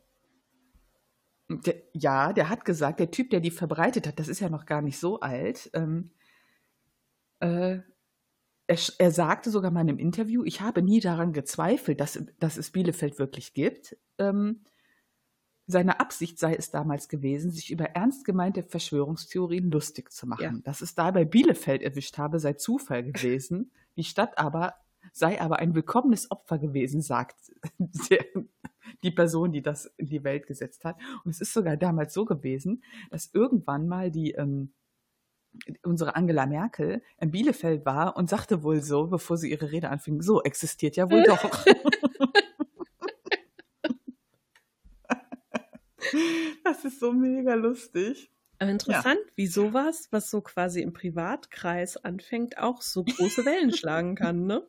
Der, ja, der hat gesagt, der Typ, der die verbreitet hat, das ist ja noch gar nicht so alt, ähm, äh, er, er, sagte sogar mal in einem Interview, ich habe nie daran gezweifelt, dass, dass es Bielefeld wirklich gibt. Ähm, seine Absicht sei es damals gewesen, sich über ernst gemeinte Verschwörungstheorien lustig zu machen. Ja. Dass es da bei Bielefeld erwischt habe, sei Zufall gewesen. Die Stadt aber sei aber ein willkommenes Opfer gewesen, sagt die Person, die das in die Welt gesetzt hat. Und es ist sogar damals so gewesen, dass irgendwann mal die ähm, unsere Angela Merkel in Bielefeld war und sagte wohl so, bevor sie ihre Rede anfing, so existiert ja wohl doch. Das ist so mega lustig. Aber interessant, ja. wie sowas, was so quasi im Privatkreis anfängt, auch so große Wellen schlagen kann, ne?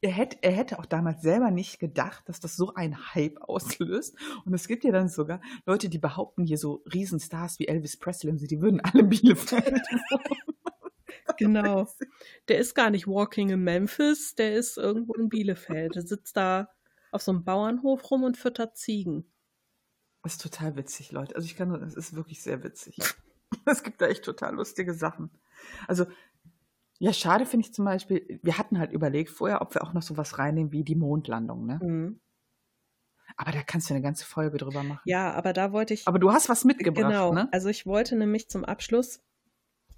Er hätte, er hätte auch damals selber nicht gedacht, dass das so ein Hype auslöst. Und es gibt ja dann sogar Leute, die behaupten hier so Riesenstars wie Elvis Presley und sie, die würden alle Bielefeld Genau. Der ist gar nicht walking in Memphis, der ist irgendwo in Bielefeld. Der sitzt da auf so einem Bauernhof rum und füttert Ziegen. Das ist total witzig, Leute. Also ich kann, es ist wirklich sehr witzig. Es gibt da echt total lustige Sachen. Also, ja, schade finde ich zum Beispiel, wir hatten halt überlegt vorher, ob wir auch noch sowas reinnehmen wie die Mondlandung, ne? Mhm. Aber da kannst du eine ganze Folge drüber machen. Ja, aber da wollte ich. Aber du hast was mitgebracht, genau. ne? Also ich wollte nämlich zum Abschluss,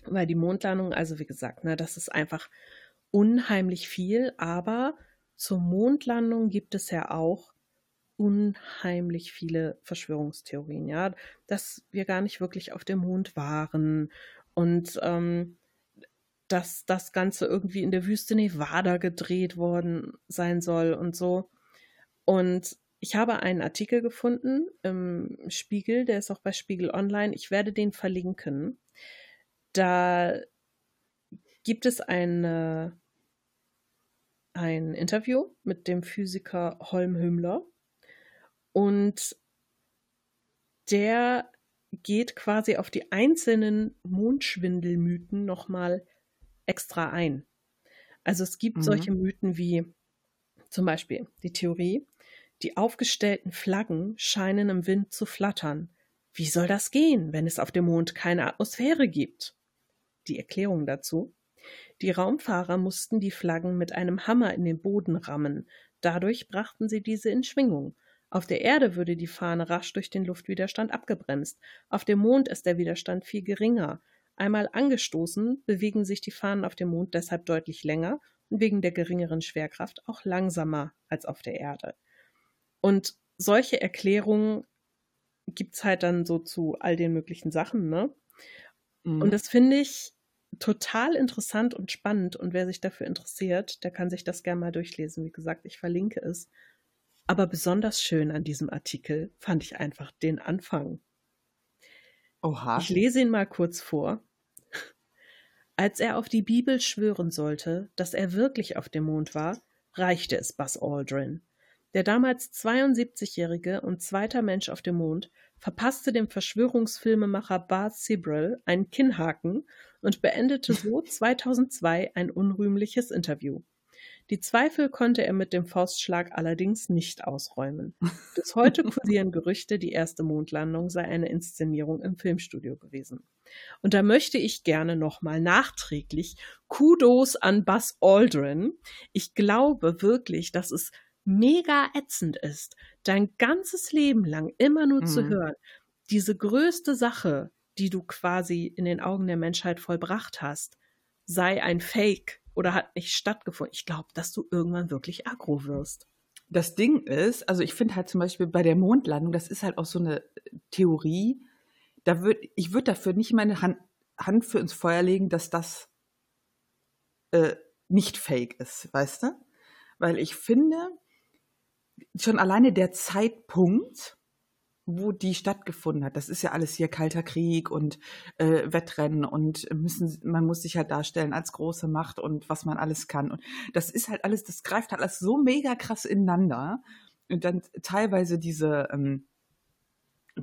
weil die Mondlandung, also wie gesagt, ne, das ist einfach unheimlich viel, aber zur Mondlandung gibt es ja auch unheimlich viele Verschwörungstheorien, ja, dass wir gar nicht wirklich auf dem Mond waren und ähm, dass das Ganze irgendwie in der Wüste Nevada gedreht worden sein soll und so. Und ich habe einen Artikel gefunden im Spiegel, der ist auch bei Spiegel Online. Ich werde den verlinken. Da gibt es eine, ein Interview mit dem Physiker Holm Hümmler und der geht quasi auf die einzelnen Mondschwindelmythen nochmal extra ein. Also es gibt mhm. solche Mythen wie zum Beispiel die Theorie, die aufgestellten Flaggen scheinen im Wind zu flattern. Wie soll das gehen, wenn es auf dem Mond keine Atmosphäre gibt? Die Erklärung dazu. Die Raumfahrer mussten die Flaggen mit einem Hammer in den Boden rammen. Dadurch brachten sie diese in Schwingung auf der Erde würde die Fahne rasch durch den Luftwiderstand abgebremst. Auf dem Mond ist der Widerstand viel geringer. Einmal angestoßen bewegen sich die Fahnen auf dem Mond deshalb deutlich länger und wegen der geringeren Schwerkraft auch langsamer als auf der Erde. Und solche Erklärungen gibt es halt dann so zu all den möglichen Sachen, ne? Mhm. Und das finde ich total interessant und spannend. Und wer sich dafür interessiert, der kann sich das gerne mal durchlesen. Wie gesagt, ich verlinke es. Aber besonders schön an diesem Artikel fand ich einfach den Anfang. Oha. Ich lese ihn mal kurz vor. Als er auf die Bibel schwören sollte, dass er wirklich auf dem Mond war, reichte es Buzz Aldrin. Der damals 72-jährige und zweiter Mensch auf dem Mond verpasste dem Verschwörungsfilmemacher Bart Sibrel einen Kinnhaken und beendete so 2002 ein unrühmliches Interview. Die Zweifel konnte er mit dem Faustschlag allerdings nicht ausräumen. Bis heute kursieren Gerüchte, die erste Mondlandung sei eine Inszenierung im Filmstudio gewesen. Und da möchte ich gerne nochmal nachträglich Kudos an Buzz Aldrin. Ich glaube wirklich, dass es mega ätzend ist, dein ganzes Leben lang immer nur mhm. zu hören, diese größte Sache, die du quasi in den Augen der Menschheit vollbracht hast, sei ein Fake oder hat nicht stattgefunden. Ich glaube, dass du irgendwann wirklich aggro wirst. Das Ding ist, also ich finde halt zum Beispiel bei der Mondlandung, das ist halt auch so eine Theorie, da würd, ich würde dafür nicht meine Hand, Hand für ins Feuer legen, dass das äh, nicht fake ist, weißt du? Weil ich finde, schon alleine der Zeitpunkt, wo die stattgefunden hat. Das ist ja alles hier Kalter Krieg und äh, Wettrennen und müssen, man muss sich halt darstellen als große Macht und was man alles kann. Und das ist halt alles, das greift halt alles so mega krass ineinander. Und dann teilweise diese ähm,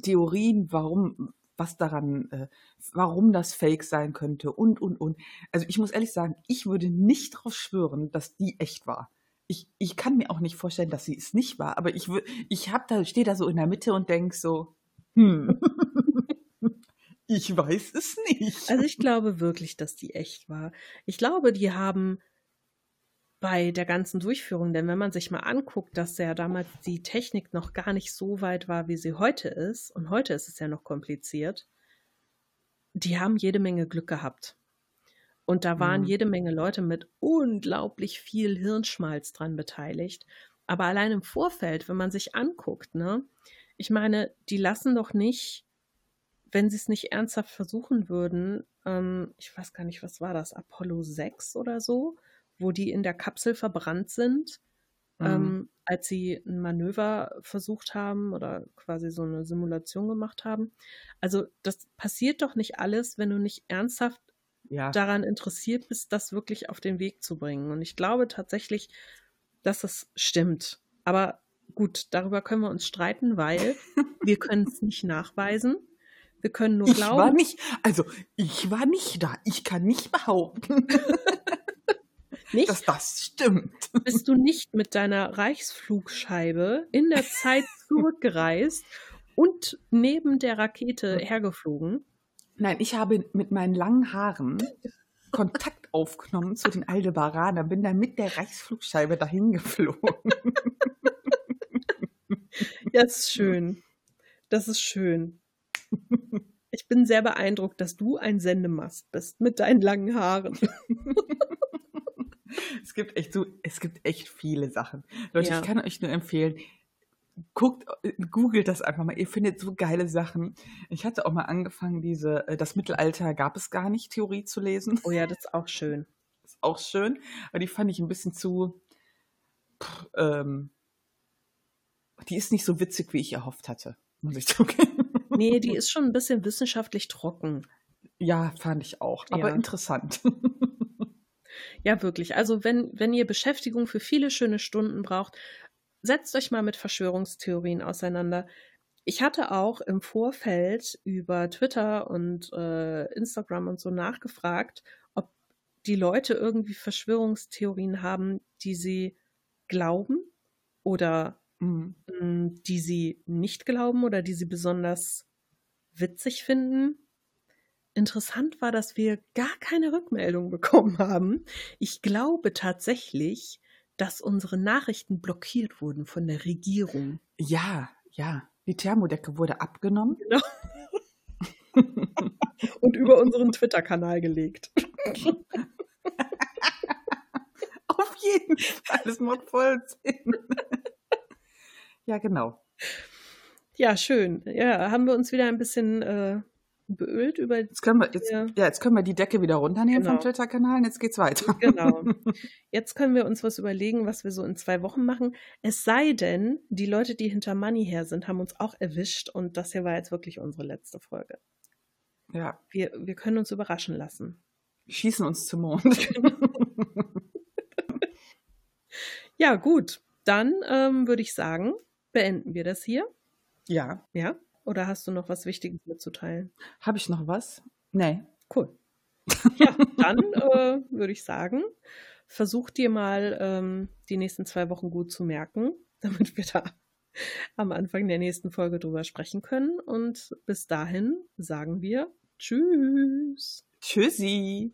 Theorien, warum, was daran, äh, warum das Fake sein könnte und, und, und. Also ich muss ehrlich sagen, ich würde nicht drauf schwören, dass die echt war ich, ich kann mir auch nicht vorstellen, dass sie es nicht war, aber ich, ich hab da, stehe da so in der Mitte und denke so, hm, ich weiß es nicht. Also ich glaube wirklich, dass die echt war. Ich glaube, die haben bei der ganzen Durchführung, denn wenn man sich mal anguckt, dass ja damals die Technik noch gar nicht so weit war, wie sie heute ist, und heute ist es ja noch kompliziert, die haben jede Menge Glück gehabt. Und da waren mhm. jede Menge Leute mit unglaublich viel Hirnschmalz dran beteiligt. Aber allein im Vorfeld, wenn man sich anguckt, ne, ich meine, die lassen doch nicht, wenn sie es nicht ernsthaft versuchen würden, ähm, ich weiß gar nicht, was war das, Apollo 6 oder so, wo die in der Kapsel verbrannt sind, mhm. ähm, als sie ein Manöver versucht haben oder quasi so eine Simulation gemacht haben. Also das passiert doch nicht alles, wenn du nicht ernsthaft ja. daran interessiert bist, das wirklich auf den Weg zu bringen. Und ich glaube tatsächlich, dass das stimmt. Aber gut, darüber können wir uns streiten, weil wir können es nicht nachweisen. Wir können nur ich glauben. War nicht, also ich war nicht da. Ich kann nicht behaupten, nicht? dass das stimmt. Bist du nicht mit deiner Reichsflugscheibe in der Zeit zurückgereist und neben der Rakete hergeflogen? Nein, ich habe mit meinen langen Haaren Kontakt aufgenommen zu den Aldebaraner, bin dann mit der Reichsflugscheibe dahin geflogen. Ja, das ist schön. Das ist schön. Ich bin sehr beeindruckt, dass du ein Sendemast bist mit deinen langen Haaren. Es gibt echt so, es gibt echt viele Sachen. Leute, ja. ich kann euch nur empfehlen, guckt, äh, googelt das einfach mal. Ihr findet so geile Sachen. Ich hatte auch mal angefangen, diese, äh, das Mittelalter gab es gar nicht, Theorie zu lesen. Oh ja, das ist auch schön. Das ist auch schön. Aber die fand ich ein bisschen zu, pff, ähm, die ist nicht so witzig, wie ich erhofft hatte, muss ich zugeben. Nee, die ist schon ein bisschen wissenschaftlich trocken. Ja, fand ich auch. Aber ja. interessant. Ja, wirklich. Also wenn, wenn ihr Beschäftigung für viele schöne Stunden braucht, setzt euch mal mit Verschwörungstheorien auseinander. Ich hatte auch im Vorfeld über Twitter und äh, Instagram und so nachgefragt, ob die Leute irgendwie Verschwörungstheorien haben, die sie glauben oder mhm. mh, mm, die sie nicht glauben oder die sie besonders witzig finden. Interessant war, dass wir gar keine Rückmeldung bekommen haben. Ich glaube tatsächlich, dass unsere Nachrichten blockiert wurden von der Regierung. Ja, ja. Die Thermodecke wurde abgenommen. Genau. Und über unseren Twitter-Kanal gelegt. Auf jeden Fall, es macht voll Sinn. ja, genau. Ja, schön. Ja, haben wir uns wieder ein bisschen äh, beölt über. Jetzt können wir, jetzt, ja, jetzt können wir die Decke wieder runternehmen genau. vom Twitter-Kanal und jetzt geht's weiter. Genau. Jetzt können wir uns was überlegen, was wir so in zwei Wochen machen. Es sei denn, die Leute, die hinter Money her sind, haben uns auch erwischt und das hier war jetzt wirklich unsere letzte Folge. Ja. Wir, wir können uns überraschen lassen. Schießen uns zum Mond. ja, gut. Dann ähm, würde ich sagen, beenden wir das hier. Ja. Ja. Oder hast du noch was Wichtiges mitzuteilen? Habe ich noch was? Nee. Cool. Ja, dann äh, würde ich sagen, versuch dir mal ähm, die nächsten zwei Wochen gut zu merken, damit wir da am Anfang der nächsten Folge drüber sprechen können. Und bis dahin sagen wir Tschüss. Tschüssi.